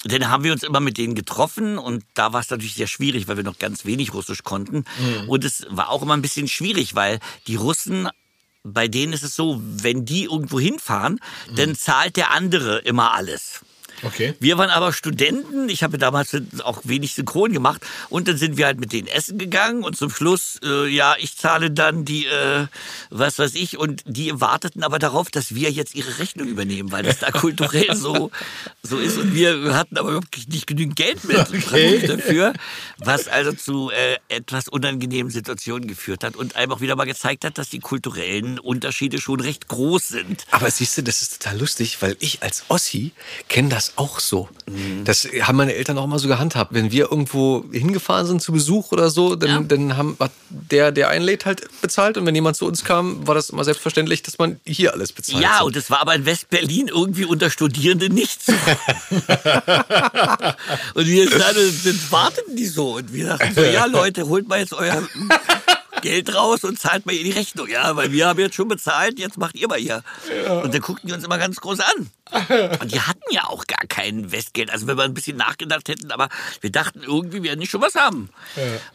dann haben wir uns immer mit denen getroffen und da war es natürlich sehr schwierig, weil wir noch ganz wenig Russisch konnten. Und es war auch immer ein bisschen schwierig, weil die Russen, bei denen ist es so, wenn die irgendwo hinfahren, dann zahlt der andere immer alles. Okay. Wir waren aber Studenten. Ich habe damals auch wenig Synchron gemacht. Und dann sind wir halt mit denen essen gegangen. Und zum Schluss, äh, ja, ich zahle dann die, äh, was weiß ich. Und die warteten aber darauf, dass wir jetzt ihre Rechnung übernehmen, weil das da kulturell so, so ist. Und wir hatten aber wirklich nicht genügend Geld mit Okay. dafür. Was also zu äh, etwas unangenehmen Situationen geführt hat. Und einem auch wieder mal gezeigt hat, dass die kulturellen Unterschiede schon recht groß sind. Aber siehst du, das ist total lustig, weil ich als Ossi kenne das auch so. Das haben meine Eltern auch immer so gehandhabt. Wenn wir irgendwo hingefahren sind zu Besuch oder so, dann, Ja. dann haben, hat der, der einlädt, halt bezahlt. Und wenn jemand zu uns kam, war das immer selbstverständlich, dass man hier alles bezahlt. Ja, So. und es war aber in West-Berlin irgendwie unter Studierenden nicht so. und wir dann, dann warteten die so. Und wir dachten so, ja Leute, holt mal jetzt euer Geld raus und zahlt mal ihr die Rechnung. Ja, weil wir haben jetzt schon bezahlt, jetzt macht ihr mal hier. Und dann guckten die uns immer ganz groß an. Und die hatten ja auch gar kein Westgeld. Also wenn wir ein bisschen nachgedacht hätten, aber wir dachten irgendwie, wir werden nicht schon was haben.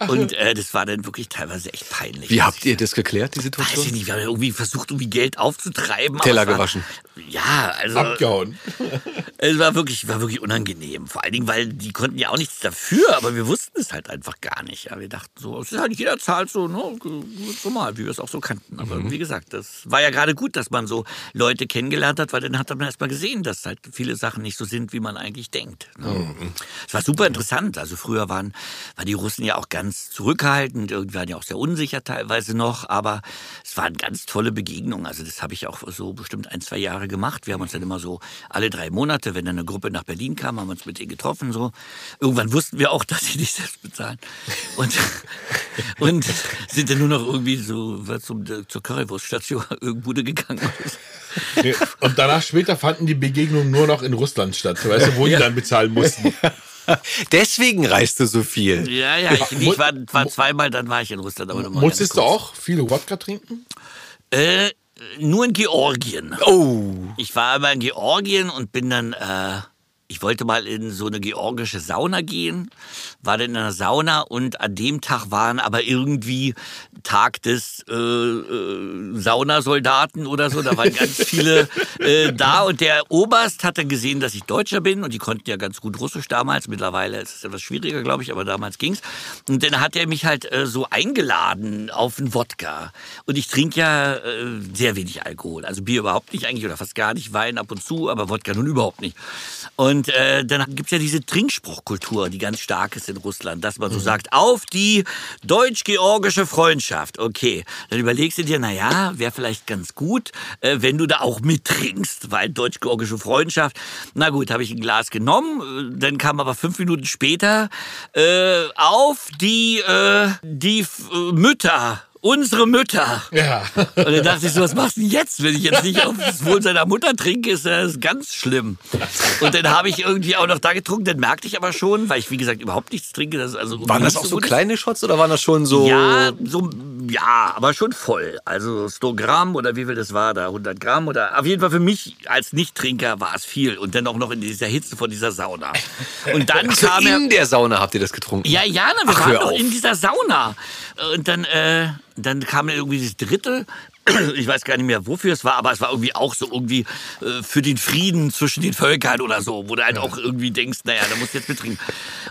Und äh, das war dann wirklich teilweise echt peinlich. Wie habt ihr das geklärt, die Weiß Situation? ich nicht, wir haben irgendwie versucht, irgendwie Geld aufzutreiben. Teller war- gewaschen. Ja, also Abgehauen. es war wirklich, war wirklich unangenehm. Vor allen Dingen, weil die konnten ja auch nichts dafür, aber wir wussten es halt einfach gar nicht. Ja, wir dachten so, es ist halt jeder zahlt so, ne, so mal, wie wir es auch so kannten. Aber Mhm. wie gesagt, das war ja gerade gut, dass man so Leute kennengelernt hat, weil dann hat man erst mal gesehen, dass halt viele Sachen nicht so sind, wie man eigentlich denkt. Ne? Mhm. Es war super interessant. Also früher waren, waren die Russen ja auch ganz zurückhaltend, irgendwie waren ja auch sehr unsicher teilweise noch, aber es waren ganz tolle Begegnungen. Also das habe ich auch so bestimmt ein, zwei Jahre gemacht. Wir haben uns dann immer so alle drei Monate, wenn dann eine Gruppe nach Berlin kam, haben wir uns mit denen getroffen. So. Irgendwann wussten wir auch, dass sie nicht selbst bezahlen. Und, und sind dann nur noch irgendwie so was zum, zur Currywurststation irgendwo gegangen. Nee, Und danach später fanden die Begegnungen nur noch in Russland statt, weißt du, wo die dann bezahlen mussten. Deswegen reist du so viel. Ja, ja, ich, ich war, war zweimal, dann war ich in Russland. Aber Musstest du auch viele Wodka trinken? Äh, nur in Georgien. Oh. Ich war einmal in Georgien und bin dann, äh, ich wollte mal in so eine georgische Sauna gehen, war dann in einer Sauna und an dem Tag waren aber irgendwie Tag des äh, äh, Saunasoldaten oder so. Da waren ganz viele äh, da und der Oberst hatte gesehen, dass ich Deutscher bin und die konnten ja ganz gut Russisch damals. Mittlerweile ist es etwas schwieriger, glaube ich, aber damals ging's. Und dann hat er mich halt äh, so eingeladen auf einen Wodka. Und ich trinke ja äh, sehr wenig Alkohol. Also Bier überhaupt nicht eigentlich oder fast gar nicht, Wein ab und zu, aber Wodka nun überhaupt nicht. Und äh, dann gibt's ja diese Trinkspruchkultur, die ganz stark ist in Russland, dass man so sagt, auf die deutsch-georgische Freundschaft. Okay, dann überlegst du dir, na ja, wäre vielleicht ganz gut, äh, wenn du da auch mittrinkst, weil deutsch-georgische Freundschaft. Na gut, habe ich ein Glas genommen, äh, dann kam aber fünf Minuten später äh, auf die, äh, die F- äh, Mütter. Unsere Mütter. Ja. Und dann dachte ich so, was machst du denn jetzt? Wenn ich jetzt nicht auf das Wohl seiner Mutter trinke, ist das ganz schlimm. Und dann habe ich irgendwie auch noch da getrunken, dann merkte ich aber schon, weil ich wie gesagt überhaupt nichts trinke, dass es also Waren das auch so ist. kleine Shots oder waren das schon so? Ja, so, ja, aber schon voll. Also 100 Gramm oder wie viel das war da, 100 Gramm oder auf jeden Fall für mich als Nichttrinker war es viel und dann auch noch in dieser Hitze von dieser Sauna. Und dann Ach so, kam er, in der Sauna habt ihr das getrunken? ja, ja, na, wir Ach, waren doch in dieser Sauna. Und dann, äh, dann kam irgendwie das dritte. Ich weiß gar nicht mehr, wofür es war, aber es war irgendwie auch so irgendwie äh, für den Frieden zwischen den Völkern oder so, wo du halt auch irgendwie denkst, naja, da musst du jetzt mittrinken.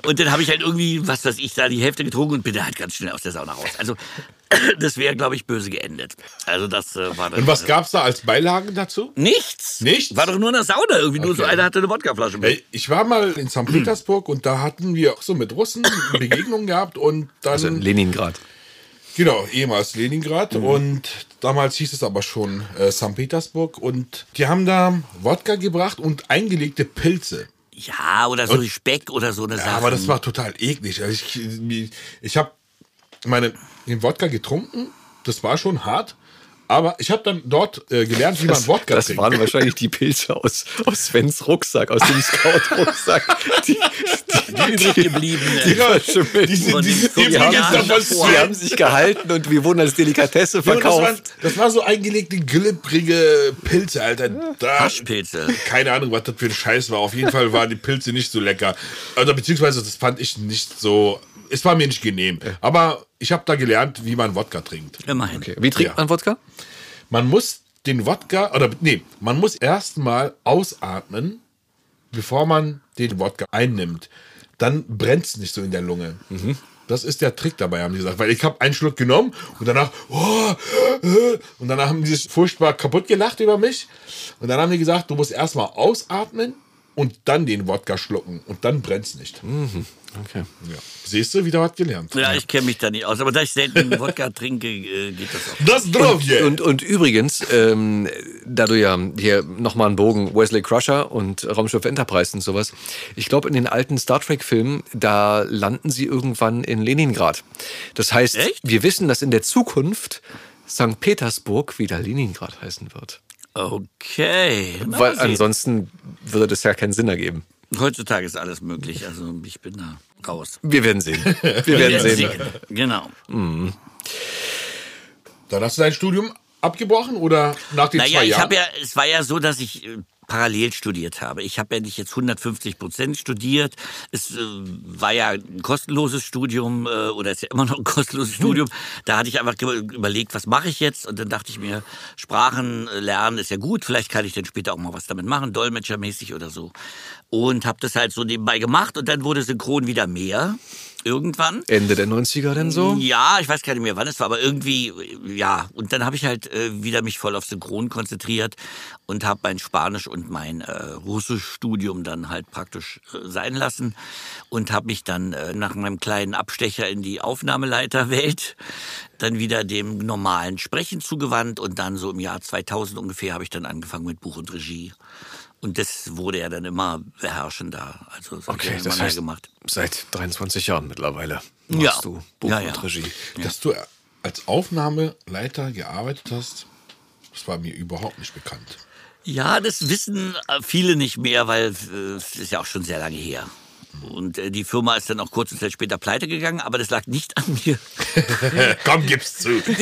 Und dann habe ich halt irgendwie, was weiß ich, da die Hälfte getrunken und bin dann halt ganz schnell aus der Sauna raus. Also das wäre, glaube ich, böse geendet. Also das äh, war dann... Und was gab's da als Beilagen dazu? Nichts. Nichts? War doch nur eine Sauna irgendwie. Nur so Okay. einer hatte eine Wodkaflasche mit. Ey, Ich war mal in St. Petersburg und da hatten wir auch so mit Russen Begegnungen gehabt und dann, Also in Leningrad. Genau, ehemals Leningrad und damals hieß es aber schon äh, St. Petersburg und die haben da Wodka gebracht und eingelegte Pilze. Ja, oder so Speck oder so eine Sache. Ja, aber das war total eklig. Also ich ich habe meine den Wodka getrunken, das war schon hart, Aber ich habe dann dort äh, gelernt, wie man Wodka Das trinkt. waren wahrscheinlich die Pilze aus, aus Svens Rucksack, aus dem Scout-Rucksack. Die, die, Übrig geblieben. die, falsche Milch. Diese, Von diese den die, haben, die haben sich gehalten und wir wurden als Delikatesse Ja, das, verkauft. waren, das war so eingelegte, glibbrige Pilze, Alter. Da, Haschpilze. keine Ahnung, was das für ein Scheiß war. Auf jeden Fall waren die Pilze nicht so lecker. Also, beziehungsweise, das fand ich nicht so. Es war mir nicht genehm. Aber ich habe da gelernt, wie man Wodka trinkt. Immerhin. Okay. Wie trinkt Ja. man Wodka? Man muss den Wodka, oder nee, man muss erstmal ausatmen, bevor man den Wodka einnimmt. Dann brennt es nicht so in der Lunge. Das ist der Trick dabei, haben die gesagt. Weil ich habe einen Schluck genommen und danach, oh, äh, und danach haben die sich furchtbar kaputt gelacht über mich. Und dann haben die gesagt, du musst erstmal ausatmen und dann den Wodka schlucken. Und dann brennt es nicht. Okay. Ja. Siehst du, wieder was gelernt. Ja, ich kenne mich da nicht aus. Aber da ich selten Wodka trinke, äh, geht das auch. Das Drovje. Und, und übrigens, ähm, da du ja hier nochmal einen Bogen Wesley Crusher und Raumschiff Enterprise und sowas, ich glaube, in den alten Star Trek-Filmen, da landen sie irgendwann in Leningrad. Das heißt, Echt? wir wissen, dass in der Zukunft St. Petersburg wieder Leningrad heißen wird. Okay. Na, Weil sehen. ansonsten würde das ja keinen Sinn ergeben. Heutzutage ist alles möglich. Also ich bin da raus. Wir werden sehen. Wir werden sehen. Genau. Dann hast du dein Studium abgebrochen oder nach den Naja, zwei ich Jahren? habe ja, es war ja so, dass ich äh, parallel studiert habe. Ich habe ja nicht jetzt 150 Prozent studiert. Es äh, war ja ein kostenloses Studium äh, oder ist ja immer noch ein kostenloses Studium. Da hatte ich einfach überlegt, was mache ich jetzt? Und dann dachte ich mir, Sprachen äh, lernen ist ja gut. Vielleicht kann ich dann später auch mal was damit machen, dolmetschermäßig oder so. Und habe das halt so nebenbei gemacht und dann wurde Synchron wieder mehr. Irgendwann. Ende der 90er denn so? Ja, ich weiß gar nicht mehr, wann es war, aber irgendwie, ja. Und dann habe ich halt äh, wieder mich voll auf Synchron konzentriert und habe mein Spanisch und mein äh, Russischstudium dann halt praktisch äh, sein lassen und habe mich dann äh, nach meinem kleinen Abstecher in die Aufnahmeleiterwelt dann wieder dem normalen Sprechen zugewandt und dann so im Jahr 2000 ungefähr habe ich dann angefangen mit Buch und Regie. Und das wurde ja dann immer beherrschender. Also das Okay, das heißt, gemacht. seit 23 Jahren mittlerweile machst Ja. du Buch Ja, ja. und Regie. Dass du als Aufnahmeleiter gearbeitet hast, das war mir überhaupt nicht bekannt. Ja, das wissen viele nicht mehr, weil äh, es ist ja auch schon sehr lange her. Und äh, die Firma ist dann auch kurze Zeit später pleite gegangen, aber das lag nicht an mir. Komm, gib's zu.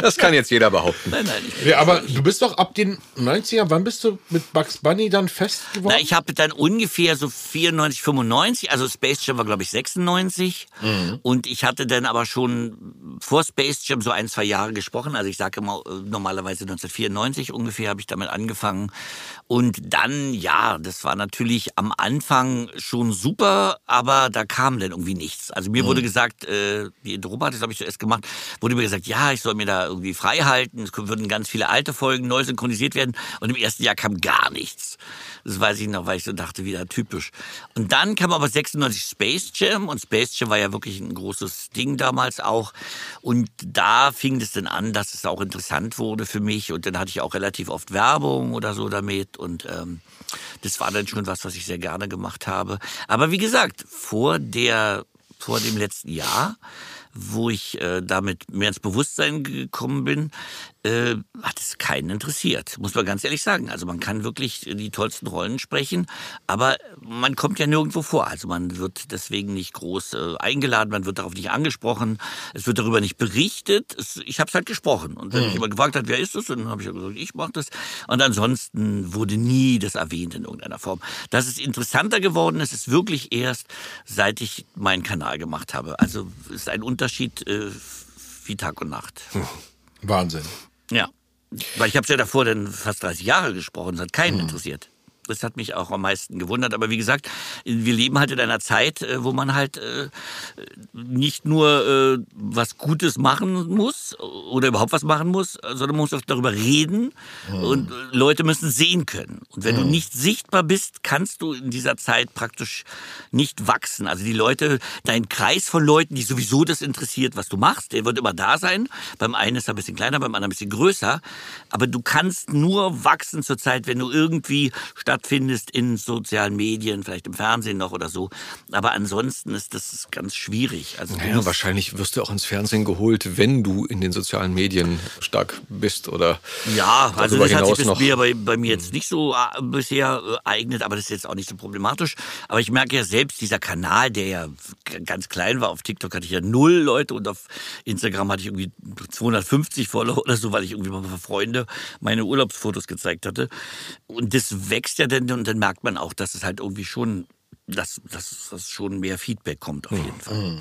Das kann jetzt jeder behaupten. Nein, nein, ich Ja, aber du bist doch ab den 90er, wann bist du mit Bugs Bunny dann fest geworden? Na, ich habe dann ungefähr so 94, 95, also Space Jam war glaube ich 96 und ich hatte dann aber schon vor Space Jam so ein, zwei Jahre gesprochen, also ich sage immer äh, normalerweise 1994 ungefähr habe ich damit angefangen und dann, ja, das war natürlich am Anfang schon super, aber da kam dann irgendwie nichts. Also mir wurde gesagt, äh, die Intro hat das habe ich zuerst gemacht, wurde mir gesagt, ja, ich soll mir da irgendwie frei halten, es würden ganz viele alte Folgen neu synchronisiert werden und im ersten Jahr kam gar nichts. Das weiß ich noch, weil ich so dachte, wieder typisch. Und dann kam aber 96 Space Jam und Space Jam war ja wirklich ein großes Ding damals auch. Und da fing es dann an, dass es auch interessant wurde für mich. Und dann hatte ich auch relativ oft Werbung oder so damit. Und ähm, das war dann schon was, was ich sehr gerne gemacht habe. Aber wie gesagt, vor der, vor dem letzten Jahr wo ich äh, damit mehr ins Bewusstsein gekommen bin, äh, hat es keinen interessiert, muss man ganz ehrlich sagen. Also man kann wirklich die tollsten Rollen sprechen, aber man kommt ja nirgendwo vor. Also man wird deswegen nicht groß äh, eingeladen, man wird darauf nicht angesprochen, es wird darüber nicht berichtet. Es, ich habe es halt gesprochen. Und wenn mich jemand gefragt hat, wer ist das, dann habe ich ja gesagt, ich mache das. Und ansonsten wurde nie das erwähnt in irgendeiner Form. Dass es interessanter geworden ist, ist wirklich erst, seit ich meinen Kanal gemacht habe. Also es ist ein Unterschied äh, wie Tag und Nacht. Wahnsinn. Ja. Weil ich habe ja davor dann fast 30 Jahre gesprochen, es hat keinen interessiert. Das hat mich auch am meisten gewundert. Aber wie gesagt, wir leben halt in einer Zeit, äh, wo man halt äh, nicht nur äh, was Gutes machen muss oder überhaupt was machen muss, sondern man muss auch darüber reden und äh, Leute müssen sehen können. Und wenn du nicht sichtbar bist, kannst du in dieser Zeit praktisch nicht wachsen. Also die Leute, dein Kreis von Leuten, die sowieso das interessiert, was du machst, der wird immer da sein. Beim einen ist er ein bisschen kleiner, beim anderen ein bisschen größer. Aber du kannst nur wachsen zurzeit, wenn du irgendwie statt stattfindest in sozialen Medien, vielleicht im Fernsehen noch oder so. Aber ansonsten ist das ganz schwierig. Also naja, wahrscheinlich wirst du auch ins Fernsehen geholt, wenn du in den sozialen Medien stark bist oder ja, also das hat sich bis bei, bei mir jetzt nicht so äh, bisher äh, eignet, aber das ist jetzt auch nicht so problematisch. Aber ich merke ja selbst, dieser Kanal, der ja ganz klein war, auf TikTok hatte ich ja null Leute und auf Instagram hatte ich irgendwie 250 Follower oder so, weil ich irgendwie mal für Freunde meine Urlaubsfotos gezeigt hatte. Und das wächst ja dann und dann merkt man auch, dass es halt irgendwie schon dass, dass, dass schon mehr Feedback kommt auf jeden Fall.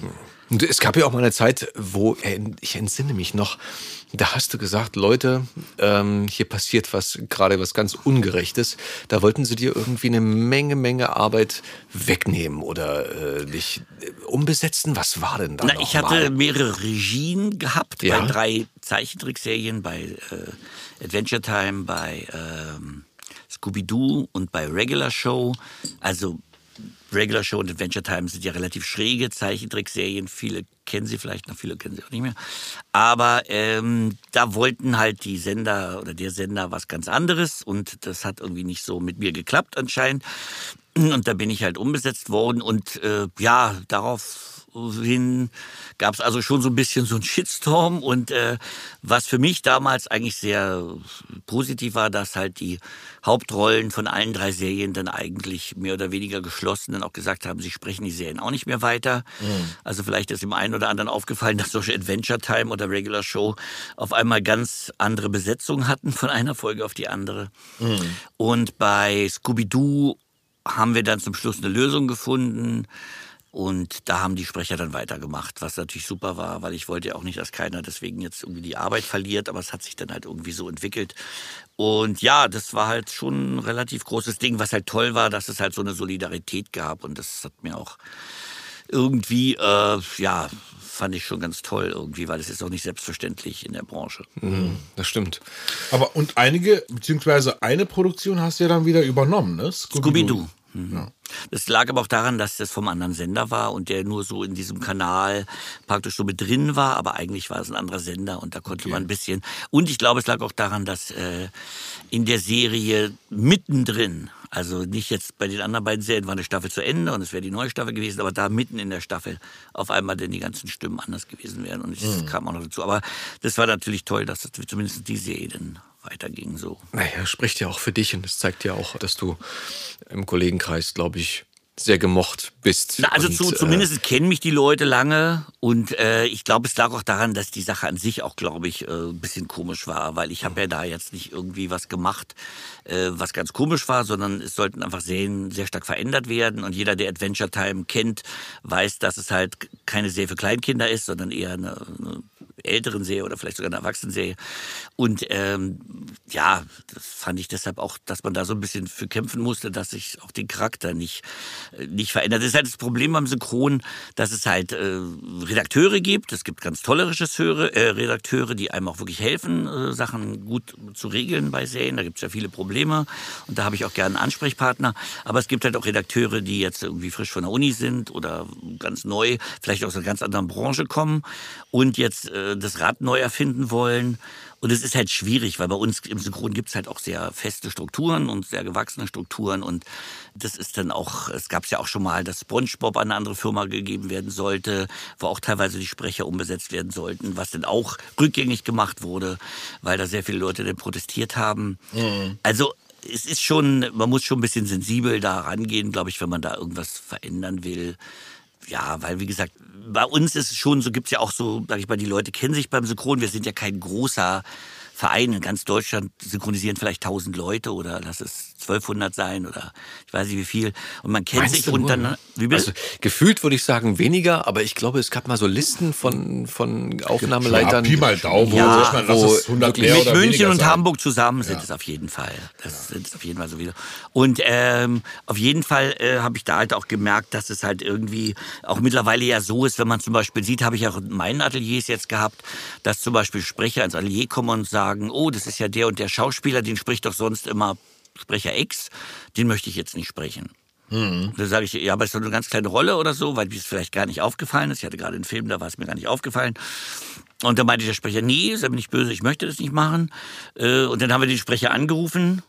Und es gab ja auch mal eine Zeit, wo, ich entsinne mich noch, da hast du gesagt, Leute, ähm, hier passiert was, gerade was ganz Ungerechtes. Da wollten sie dir irgendwie eine Menge, Menge Arbeit wegnehmen oder äh, dich äh, umbesetzen. Was war denn da? Na, ich hatte mal? mehrere Regien gehabt ja? bei drei Zeichentrickserien, bei äh, Adventure Time, bei ähm, Scooby-Doo und bei Regular Show. Also Regular Show und Adventure Time sind ja relativ schräge Zeichentrickserien. Viele kennen sie vielleicht noch, viele kennen sie auch nicht mehr. Aber ähm, da wollten halt die Sender oder der Sender was ganz anderes und das hat irgendwie nicht so mit mir geklappt anscheinend. Und da bin ich halt umbesetzt worden und äh, ja, darauf hin gab es also schon so ein bisschen so einen Shitstorm und äh, was für mich damals eigentlich sehr positiv war, dass halt die Hauptrollen von allen drei Serien dann eigentlich mehr oder weniger geschlossen dann auch gesagt haben, sie sprechen die Serien auch nicht mehr weiter. Mhm. Also vielleicht ist dem einen oder anderen aufgefallen, dass solche Adventure Time oder Regular Show auf einmal ganz andere Besetzungen hatten von einer Folge auf die andere. Mhm. Und bei Scooby-Doo haben wir dann zum Schluss eine Lösung gefunden. Und da haben die Sprecher dann weitergemacht, was natürlich super war, weil ich wollte ja auch nicht, dass keiner deswegen jetzt irgendwie die Arbeit verliert, aber es hat sich dann halt irgendwie so entwickelt. Und ja, das war halt schon ein relativ großes Ding, was halt toll war, dass es halt so eine Solidarität gab und das hat mir auch irgendwie, äh, ja, fand ich schon ganz toll irgendwie, weil es ist auch nicht selbstverständlich in der Branche. Mhm, das stimmt. Aber und einige, beziehungsweise eine Produktion hast du ja dann wieder übernommen, ne? Scooby-Doo. Scooby Mhm. Ja. Das lag aber auch daran, dass das vom anderen Sender war und der nur so in diesem Kanal praktisch so mit drin war, aber eigentlich war es ein anderer Sender und da konnte okay. man ein bisschen. Und ich glaube, es lag auch daran, dass äh, in der Serie mittendrin, also nicht jetzt bei den anderen beiden Serien war eine Staffel zu Ende und es wäre die neue Staffel gewesen, aber da mitten in der Staffel auf einmal denn die ganzen Stimmen anders gewesen wären und es mhm. kam auch noch dazu. Aber das war natürlich toll, dass das zumindest die Serie dann weiterging so. Naja, spricht ja auch für dich und es zeigt ja auch, dass du im Kollegenkreis, glaube ich, sehr gemocht bist. Na, also und, zu, äh, zumindest kennen mich die Leute lange und äh, ich glaube, es lag auch daran, dass die Sache an sich auch, glaube ich, äh, ein bisschen komisch war, weil ich habe ja da jetzt nicht irgendwie was gemacht, äh, was ganz komisch war, sondern es sollten einfach Serien sehr stark verändert werden und jeder, der Adventure Time kennt, weiß, dass es halt keine Serie für Kleinkinder ist, sondern eher eine, eine älteren Serie oder vielleicht sogar eine Erwachsenenserie. Und ähm, ja, das fand ich deshalb auch, dass man da so ein bisschen für kämpfen musste, dass sich auch den Charakter nicht, äh, nicht verändert. Das ist halt das Problem beim Synchron, dass es halt äh, Redakteure gibt. Es gibt ganz tolle Regisseure, äh, Redakteure, die einem auch wirklich helfen, äh, Sachen gut zu regeln bei Serien. Da gibt es ja viele Probleme und da habe ich auch gerne einen Ansprechpartner. Aber es gibt halt auch Redakteure, die jetzt irgendwie frisch von der Uni sind oder ganz neu, vielleicht aus einer ganz anderen Branche kommen und jetzt äh, das Rad neu erfinden wollen. Und es ist halt schwierig, weil bei uns im Synchron gibt es halt auch sehr feste Strukturen und sehr gewachsene Strukturen. Und das ist dann auch, es gab es ja auch schon mal, dass SpongeBob an eine andere Firma gegeben werden sollte, wo auch teilweise die Sprecher umbesetzt werden sollten, was dann auch rückgängig gemacht wurde, weil da sehr viele Leute dann protestiert haben. Mhm. Also es ist schon, man muss schon ein bisschen sensibel da rangehen, glaube ich, wenn man da irgendwas verändern will ja, weil wie gesagt, bei uns ist es schon so, gibt es ja auch so, sag ich mal, die Leute kennen sich beim Synchron. Wir sind ja kein großer Verein. In ganz Deutschland synchronisieren vielleicht 1000 Leute oder lass es 1200 sein oder ich weiß nicht wie viel. Und man kennt Meinst sich dann. Ne? Wie also, gefühlt würde ich sagen weniger, aber ich glaube, es gab mal so Listen von, von Aufnahmeleitern. Ja, Pi mal Daumen, ja, man, wo es 100 mehr mit München und sein. Hamburg zusammen sind ja. es auf jeden Fall. Das ja. sind es auf jeden Fall sowieso. Und ähm, auf jeden Fall äh, habe ich da halt auch gemerkt, dass es halt irgendwie auch mittlerweile ja so ist, wenn man zum Beispiel sieht, habe ich auch in meinen Ateliers jetzt gehabt, dass zum Beispiel Sprecher ins Atelier kommen und sagen, oh, das ist ja der und der Schauspieler, den spricht doch sonst immer Sprecher X, den möchte ich jetzt nicht sprechen. Mhm. Da sage ich, ja, aber ist doch eine ganz kleine Rolle oder so, weil mir es vielleicht gar nicht aufgefallen ist. Ich hatte gerade einen Film, da war es mir gar nicht aufgefallen. Und da meinte der Sprecher, nee, sei mir nicht böse, ich möchte das nicht machen. Äh, und dann haben wir den Sprecher angerufen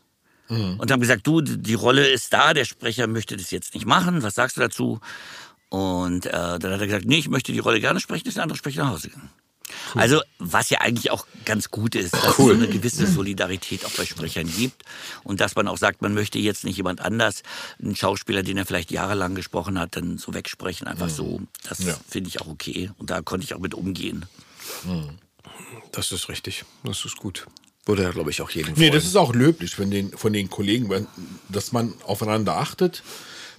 Und haben gesagt, du, die Rolle ist da, der Sprecher möchte das jetzt nicht machen, was sagst du dazu? Und äh, dann hat er gesagt, nee, ich möchte die Rolle gerne sprechen, ist der andere Sprecher nach Hause gegangen. Also, was ja eigentlich auch ganz gut ist, dass es so eine gewisse Solidarität auch bei Sprechern gibt und dass man auch sagt, man möchte jetzt nicht jemand anders, einen Schauspieler, den er vielleicht jahrelang gesprochen hat, dann so wegsprechen, einfach so. Das Ja. finde ich auch okay und da konnte ich auch mit umgehen. Das ist richtig. Das ist gut. Würde ja, glaube ich, auch jeden Nee, freuen. das ist auch löblich von den, von den Kollegen, wenn- dass man aufeinander achtet.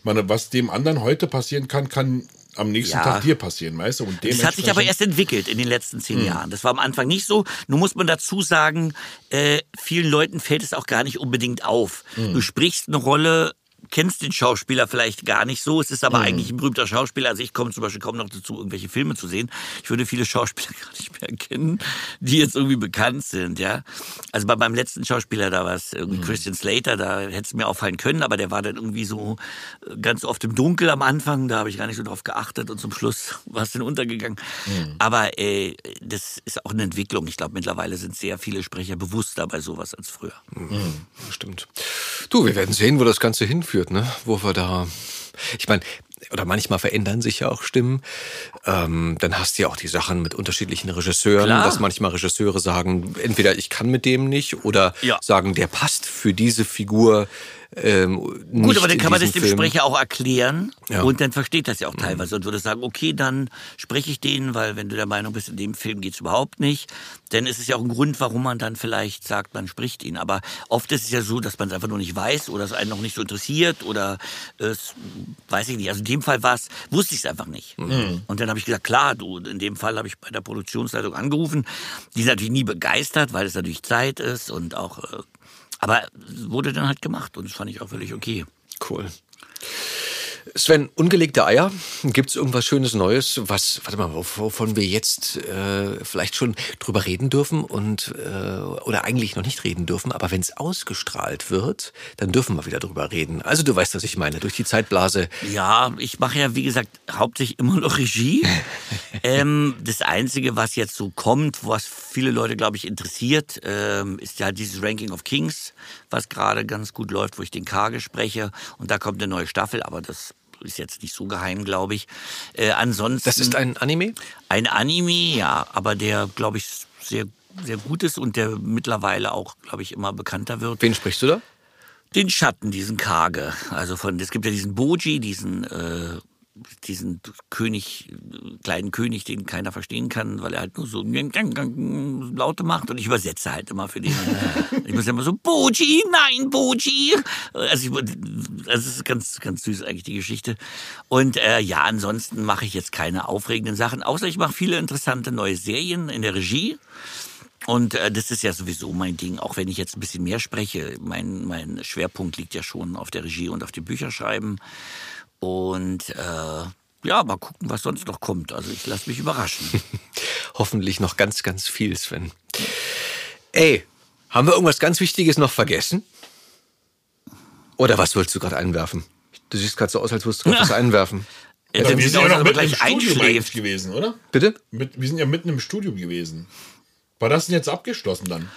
Man, was dem anderen heute passieren kann, kann am nächsten Ja. Tag dir passieren, weißt du? Und Das hat sich aber erst entwickelt in den letzten zehn Jahren. Das war am Anfang nicht so. Nun muss man dazu sagen, äh, vielen Leuten fällt es auch gar nicht unbedingt auf. Du sprichst eine Rolle, kennst den Schauspieler vielleicht gar nicht so. Es ist aber eigentlich ein berühmter Schauspieler. Also ich komme zum Beispiel kaum noch dazu, irgendwelche Filme zu sehen. Ich würde viele Schauspieler gar nicht mehr kennen, die jetzt irgendwie bekannt sind. Ja, Also bei meinem letzten Schauspieler, da war es irgendwie Christian Slater, da hätte es mir auffallen können, aber der war dann irgendwie so äh, ganz oft im Dunkel am Anfang. Da habe ich gar nicht so drauf geachtet und zum Schluss war es dann untergegangen. Aber äh, das ist auch eine Entwicklung. Ich glaube, mittlerweile sind sehr viele Sprecher bewusster bei sowas als früher. Stimmt. Du, wir werden sehen, wo das Ganze hinführt, ne? Wo wir da. Ich meine, oder manchmal verändern sich ja auch Stimmen. Ähm, dann hast du ja auch die Sachen mit unterschiedlichen Regisseuren, Klar. dass manchmal Regisseure sagen, entweder ich kann mit dem nicht oder Ja. sagen, der passt für diese Figur. Ähm, Gut, aber dann kann man das dem Film. Sprecher auch erklären Ja. und dann versteht das ja auch teilweise und würde sagen, okay, dann spreche ich den, weil wenn du der Meinung bist, in dem Film geht's überhaupt nicht, dann ist es ja auch ein Grund, warum man dann vielleicht sagt, man spricht ihn. Aber oft ist es ja so, dass man es einfach nur nicht weiß oder es einen noch nicht so interessiert oder es weiß ich nicht. Also in dem Fall war es, wusste ich es einfach nicht. Und dann habe ich gesagt, klar, du, in dem Fall habe ich bei der Produktionsleitung angerufen. Die ist natürlich nie begeistert, weil es natürlich Zeit ist und auch äh, aber wurde dann halt gemacht und das fand ich auch völlig okay. Cool. Sven, ungelegte Eier. Gibt es irgendwas Schönes Neues, was, warte mal, wov- wovon wir jetzt äh, vielleicht schon drüber reden dürfen und äh, oder eigentlich noch nicht reden dürfen, aber wenn es ausgestrahlt wird, dann dürfen wir wieder drüber reden. Also du weißt, was ich meine. Durch die Zeitblase. Ja, ich mache ja, wie gesagt, hauptsächlich immer noch Regie. ähm, das Einzige, was jetzt so kommt, was viele Leute, glaube ich, interessiert, ähm, ist ja dieses Ranking of Kings, was gerade ganz gut läuft, wo ich den Kage spreche. Und da kommt eine neue Staffel, aber das ist jetzt nicht so geheim, glaube ich. Äh, ansonsten Das ist ein Anime? ein Anime, ja, aber der, glaube ich, sehr sehr gut ist und der mittlerweile auch, glaube ich, immer bekannter wird. Wen sprichst du da? Den Schatten, diesen Kage. Also von, es gibt ja diesen Boji, diesen, äh, diesen König, kleinen König, den keiner verstehen kann, weil er halt nur so Laute macht und ich übersetze halt immer für den. ich muss immer so, Boji, nein, Boji. Also, ich, es ist ganz, ganz süß eigentlich die Geschichte. Und äh, ja, ansonsten mache ich jetzt keine aufregenden Sachen, außer ich mache viele interessante neue Serien in der Regie. Und äh, das ist ja sowieso mein Ding, auch wenn ich jetzt ein bisschen mehr spreche. Mein, mein Schwerpunkt liegt ja schon auf der Regie und auf dem Bücherschreiben. Und äh, ja, mal gucken, was sonst noch kommt. Also ich lasse mich überraschen. Hoffentlich noch ganz, ganz viel, Sven. Ey, haben wir irgendwas ganz Wichtiges noch vergessen? Oder was wolltest du gerade einwerfen? Du siehst gerade so aus, als würdest du gerade was einwerfen. Äh, Aber dann wir sind ja noch mitten im gleich Studium eigentlich einschläft. gewesen, oder? Bitte? Mit, wir sind ja mitten im Studium gewesen. War das denn jetzt abgeschlossen dann?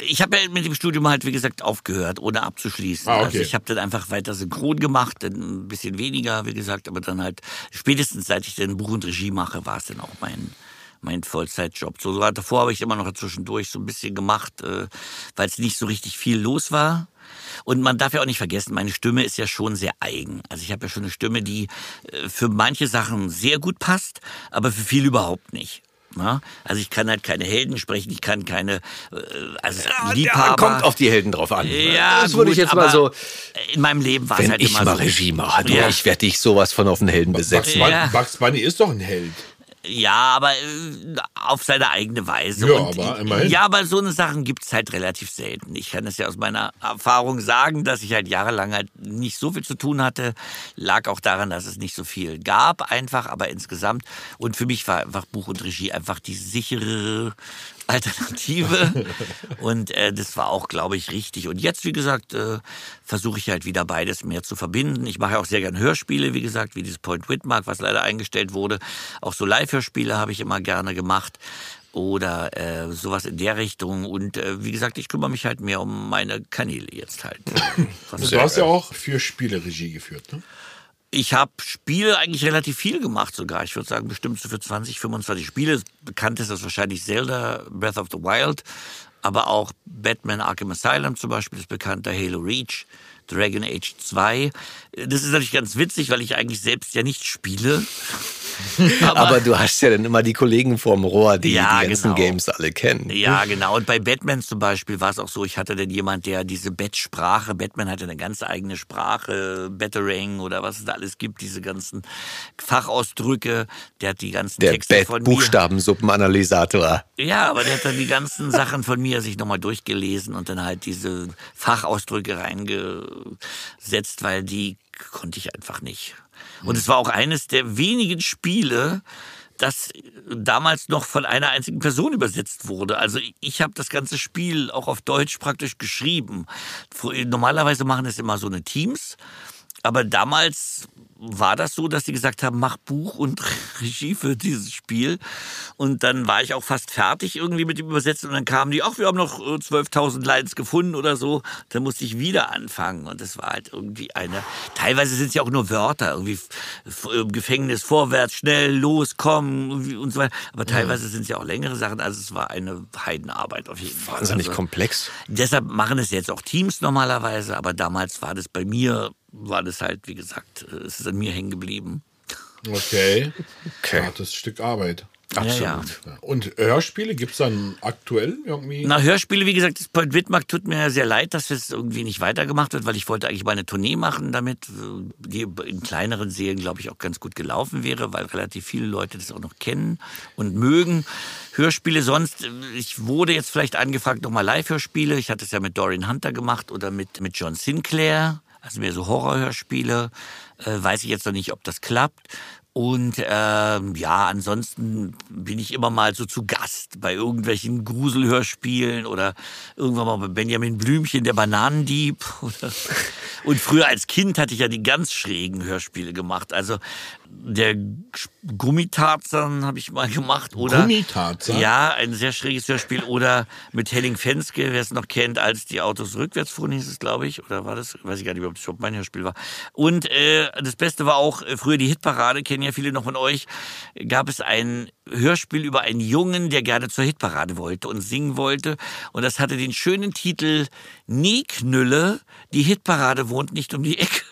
Ich habe ja mit dem Studium halt, wie gesagt, aufgehört, ohne abzuschließen. Ah, okay. Also ich habe dann einfach weiter synchron gemacht, dann ein bisschen weniger, wie gesagt, aber dann halt spätestens seit ich dann Buch und Regie mache, war es dann auch mein mein Vollzeitjob. So, so davor habe ich immer noch zwischendurch so ein bisschen gemacht, äh, weil es nicht so richtig viel los war. Und man darf ja auch nicht vergessen, meine Stimme ist ja schon sehr eigen. Also ich habe ja schon eine Stimme, die äh, für manche Sachen sehr gut passt, aber für viele überhaupt nicht. Na? Also ich kann halt keine Helden sprechen, ich kann keine äh, also Liebhaber. Ja, kommt auf die Helden drauf an. Ja, das würde ich gut, jetzt mal so. In meinem Leben war es Wenn halt ich immer mal so. Regie mache, du, Ja. ich werde dich sowas von auf den Helden besetzen. Ja. Bugs Bunny ist doch ein Held. Ja, aber äh, auf seine eigene Weise. Ja, Und, aber immerhin. Ja, aber so eine Sachen gibt's halt relativ selten. Ich kann es ja aus meiner Erfahrung sagen, dass ich halt jahrelang halt nicht so viel zu tun hatte. Lag auch daran, dass es nicht so viel gab, einfach, aber insgesamt. Und für mich war einfach Buch und Regie einfach die sichere Alternative. und äh, das war auch, glaube ich, richtig. Und jetzt, wie gesagt, äh, versuche ich halt wieder beides mehr zu verbinden. Ich mache ja auch sehr gern Hörspiele, wie gesagt, wie dieses Point Whitmark, was leider eingestellt wurde. Auch so Live-Hörspiele habe ich immer gerne gemacht. oder äh, sowas in der Richtung. Und äh, wie gesagt, ich kümmere mich halt mehr um meine Kanäle jetzt halt. Du hast ja auch für Spiele Regie geführt, ne? Ich habe Spiele eigentlich relativ viel gemacht sogar. Ich würde sagen, bestimmt so für 20, 25 Spiele. Bekannt ist das wahrscheinlich Zelda, Breath of the Wild, aber auch Batman Arkham Asylum zum Beispiel ist bekannter, Halo Reach, Dragon Age 2. Das ist natürlich ganz witzig, weil ich eigentlich selbst ja nicht spiele. Aber, du hast ja dann immer die Kollegen vorm Rohr, die Ja, die ganzen genau. Games alle kennen. Ja, genau. Und bei Batman zum Beispiel war es auch so, ich hatte dann jemand, der diese Bat-Sprache, Batman hatte eine ganz eigene Sprache, Batarang oder was es da alles gibt, diese ganzen Fachausdrücke, der hat die ganzen Der Texte von mir. Buchstabensuppenanalysator. Ja, aber der hat dann die ganzen Sachen von mir sich nochmal durchgelesen und dann halt diese Fachausdrücke reingesetzt, weil die konnte ich einfach nicht. Und es war auch eines der wenigen Spiele, das damals noch von einer einzigen Person übersetzt wurde. Also ich habe das ganze Spiel auch auf Deutsch praktisch geschrieben. Normalerweise machen es immer so eine Teams, aber damals war das so, dass sie gesagt haben, mach Buch und Regie für dieses Spiel. Und dann war ich auch fast fertig irgendwie mit dem Übersetzen und dann kamen die, ach, wir haben noch äh, 12.000 Lines gefunden oder so. Dann musste ich wieder anfangen und das war halt irgendwie eine, teilweise sind es ja auch nur Wörter, irgendwie im Gefängnis vorwärts, schnell, los, komm und so weiter. Aber teilweise sind es ja auch längere Sachen, also es war eine Heidenarbeit auf jeden Fall. Wahnsinnig also, komplex. Deshalb machen es jetzt auch Teams normalerweise, aber damals war das bei mir, war das halt, wie gesagt, äh, es ist an mir hängen geblieben. Okay. Okay. Hartes Stück Arbeit. Absolut. Ja. Und Hörspiele gibt es dann aktuell irgendwie? Na, Hörspiele, wie gesagt, das Point Widmark tut mir sehr leid, dass es irgendwie nicht weitergemacht wird, weil ich wollte eigentlich mal eine Tournee machen damit, die in kleineren Serien, glaube ich, auch ganz gut gelaufen wäre, weil relativ viele Leute das auch noch kennen und mögen. Hörspiele sonst, äh, ich wurde jetzt vielleicht angefragt, nochmal Live-Hörspiele. Ich hatte es ja mit Dorian Hunter gemacht oder mit, mit John Sinclair, also mehr so Horrorhörspiele. Äh, weiß ich jetzt noch nicht, ob das klappt. Und ähm, ja, ansonsten bin ich immer mal so zu Gast bei irgendwelchen Gruselhörspielen oder irgendwann mal bei Benjamin Blümchen, der Bananendieb. Oder und früher als Kind hatte ich ja die ganz schrägen Hörspiele gemacht. Also der Gummitarzan habe ich mal gemacht. Oder Gummitarzan? Ja, ein sehr schräges Hörspiel. Oder mit Helling Fenske, wer es noch kennt, als die Autos rückwärts fuhren, hieß es, glaube ich. Oder war das? Weiß ich gar nicht, ob das überhaupt mein Hörspiel war. Und äh, das Beste war auch, äh, früher die Hitparade, kennen ja viele noch von euch, gab es ein Hörspiel über einen Jungen, der gerne zur Hitparade wollte und singen wollte. Und das hatte den schönen Titel Nie Knülle, die Hitparade wohnt nicht um die Ecke.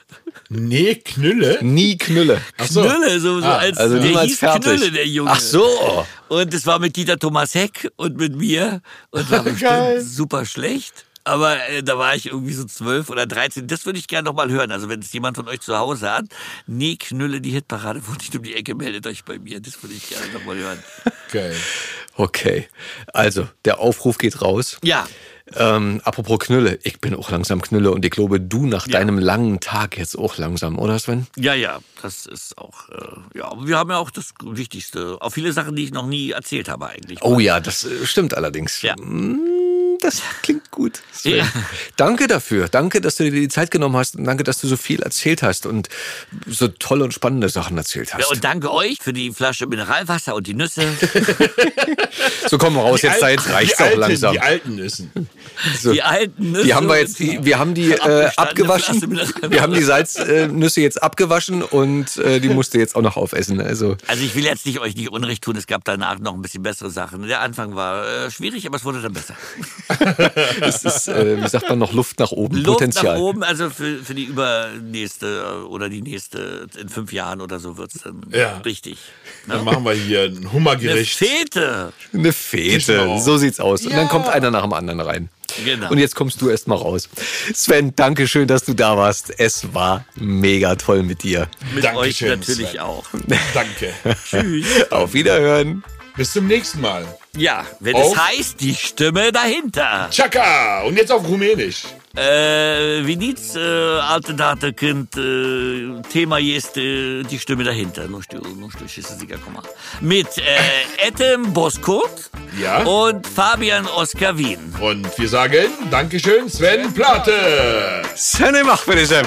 Nee, Knülle? Nie Knülle. Ach so. Knülle, so, so Ah, als Also der niemals hieß fertig. Knülle, der Junge. Ach so. Und es war mit Dieter Thomas Heck und mit mir und war bestimmt super schlecht. Aber äh, da war ich irgendwie so zwölf oder 13. Das würde ich gerne noch mal hören. Also wenn es jemand von euch zu Hause hat, nee, Knülle, die Hitparade wohnt nicht um die Ecke, meldet euch bei mir. Das würde ich gerne noch mal hören. Geil. Okay. Also, der Aufruf geht raus. Ja, Ähm, apropos Knülle, ich bin auch langsam Knülle und ich glaube, du nach deinem langen Tag jetzt auch langsam, oder Sven? ja, ja, das ist auch, äh, ja, aber wir haben ja auch das Wichtigste. Auch viele Sachen, die ich noch nie erzählt habe eigentlich. Oh ja, das äh, stimmt allerdings. Ja. Mm, Das klingt gut. Sven. Ja. Danke dafür. Danke, dass du dir die Zeit genommen hast und danke, dass du so viel erzählt hast und so tolle und spannende Sachen erzählt hast. Ja, und danke euch für die Flasche Mineralwasser und die Nüsse. so kommen wir raus, jetzt, alten- jetzt reicht's die auch alten, langsam. Die alten Nüssen. So. Die alten Nüsse. Die haben wir jetzt, die, wir haben die äh, abgewaschen. Wir haben die Salznüsse jetzt abgewaschen und äh, die musst du jetzt auch noch aufessen. Also Also ich will jetzt nicht euch nicht Unrecht tun, es gab danach noch ein bisschen bessere Sachen. Der Anfang war äh, schwierig, aber es wurde dann besser. es ist, äh, wie sagt man, noch Luft nach oben, Luft Potenzial. nach oben, also für, für die übernächste oder die nächste, in fünf Jahren oder so wird's dann Ja. richtig. Dann machen wir hier ein Eine Hummergericht. Fete. Eine Fete, Genau. so sieht's aus. Und dann Ja. kommt einer nach dem anderen rein. Genau. Und jetzt kommst du erst mal raus. Sven, danke schön, dass du da warst. Es war mega toll mit dir. Mit Dankeschön, euch natürlich Sven. auch. Danke. Tschüss. Auf Wiederhören. Bis zum nächsten Mal. Ja, wenn Auf. es heißt, die Stimme dahinter. Chaka! Und jetzt auf Rumänisch. Äh, veniți, äh, altă dată când äh, tema este die Stimme dahinter. Nu știu, nu știu ce să zic acum. Mit äh, Etem Boskurt Ja. und Fabian Oskar Wien. Und wir sagen Dankeschön, Sven Plate. Sene mach bitte, Sam.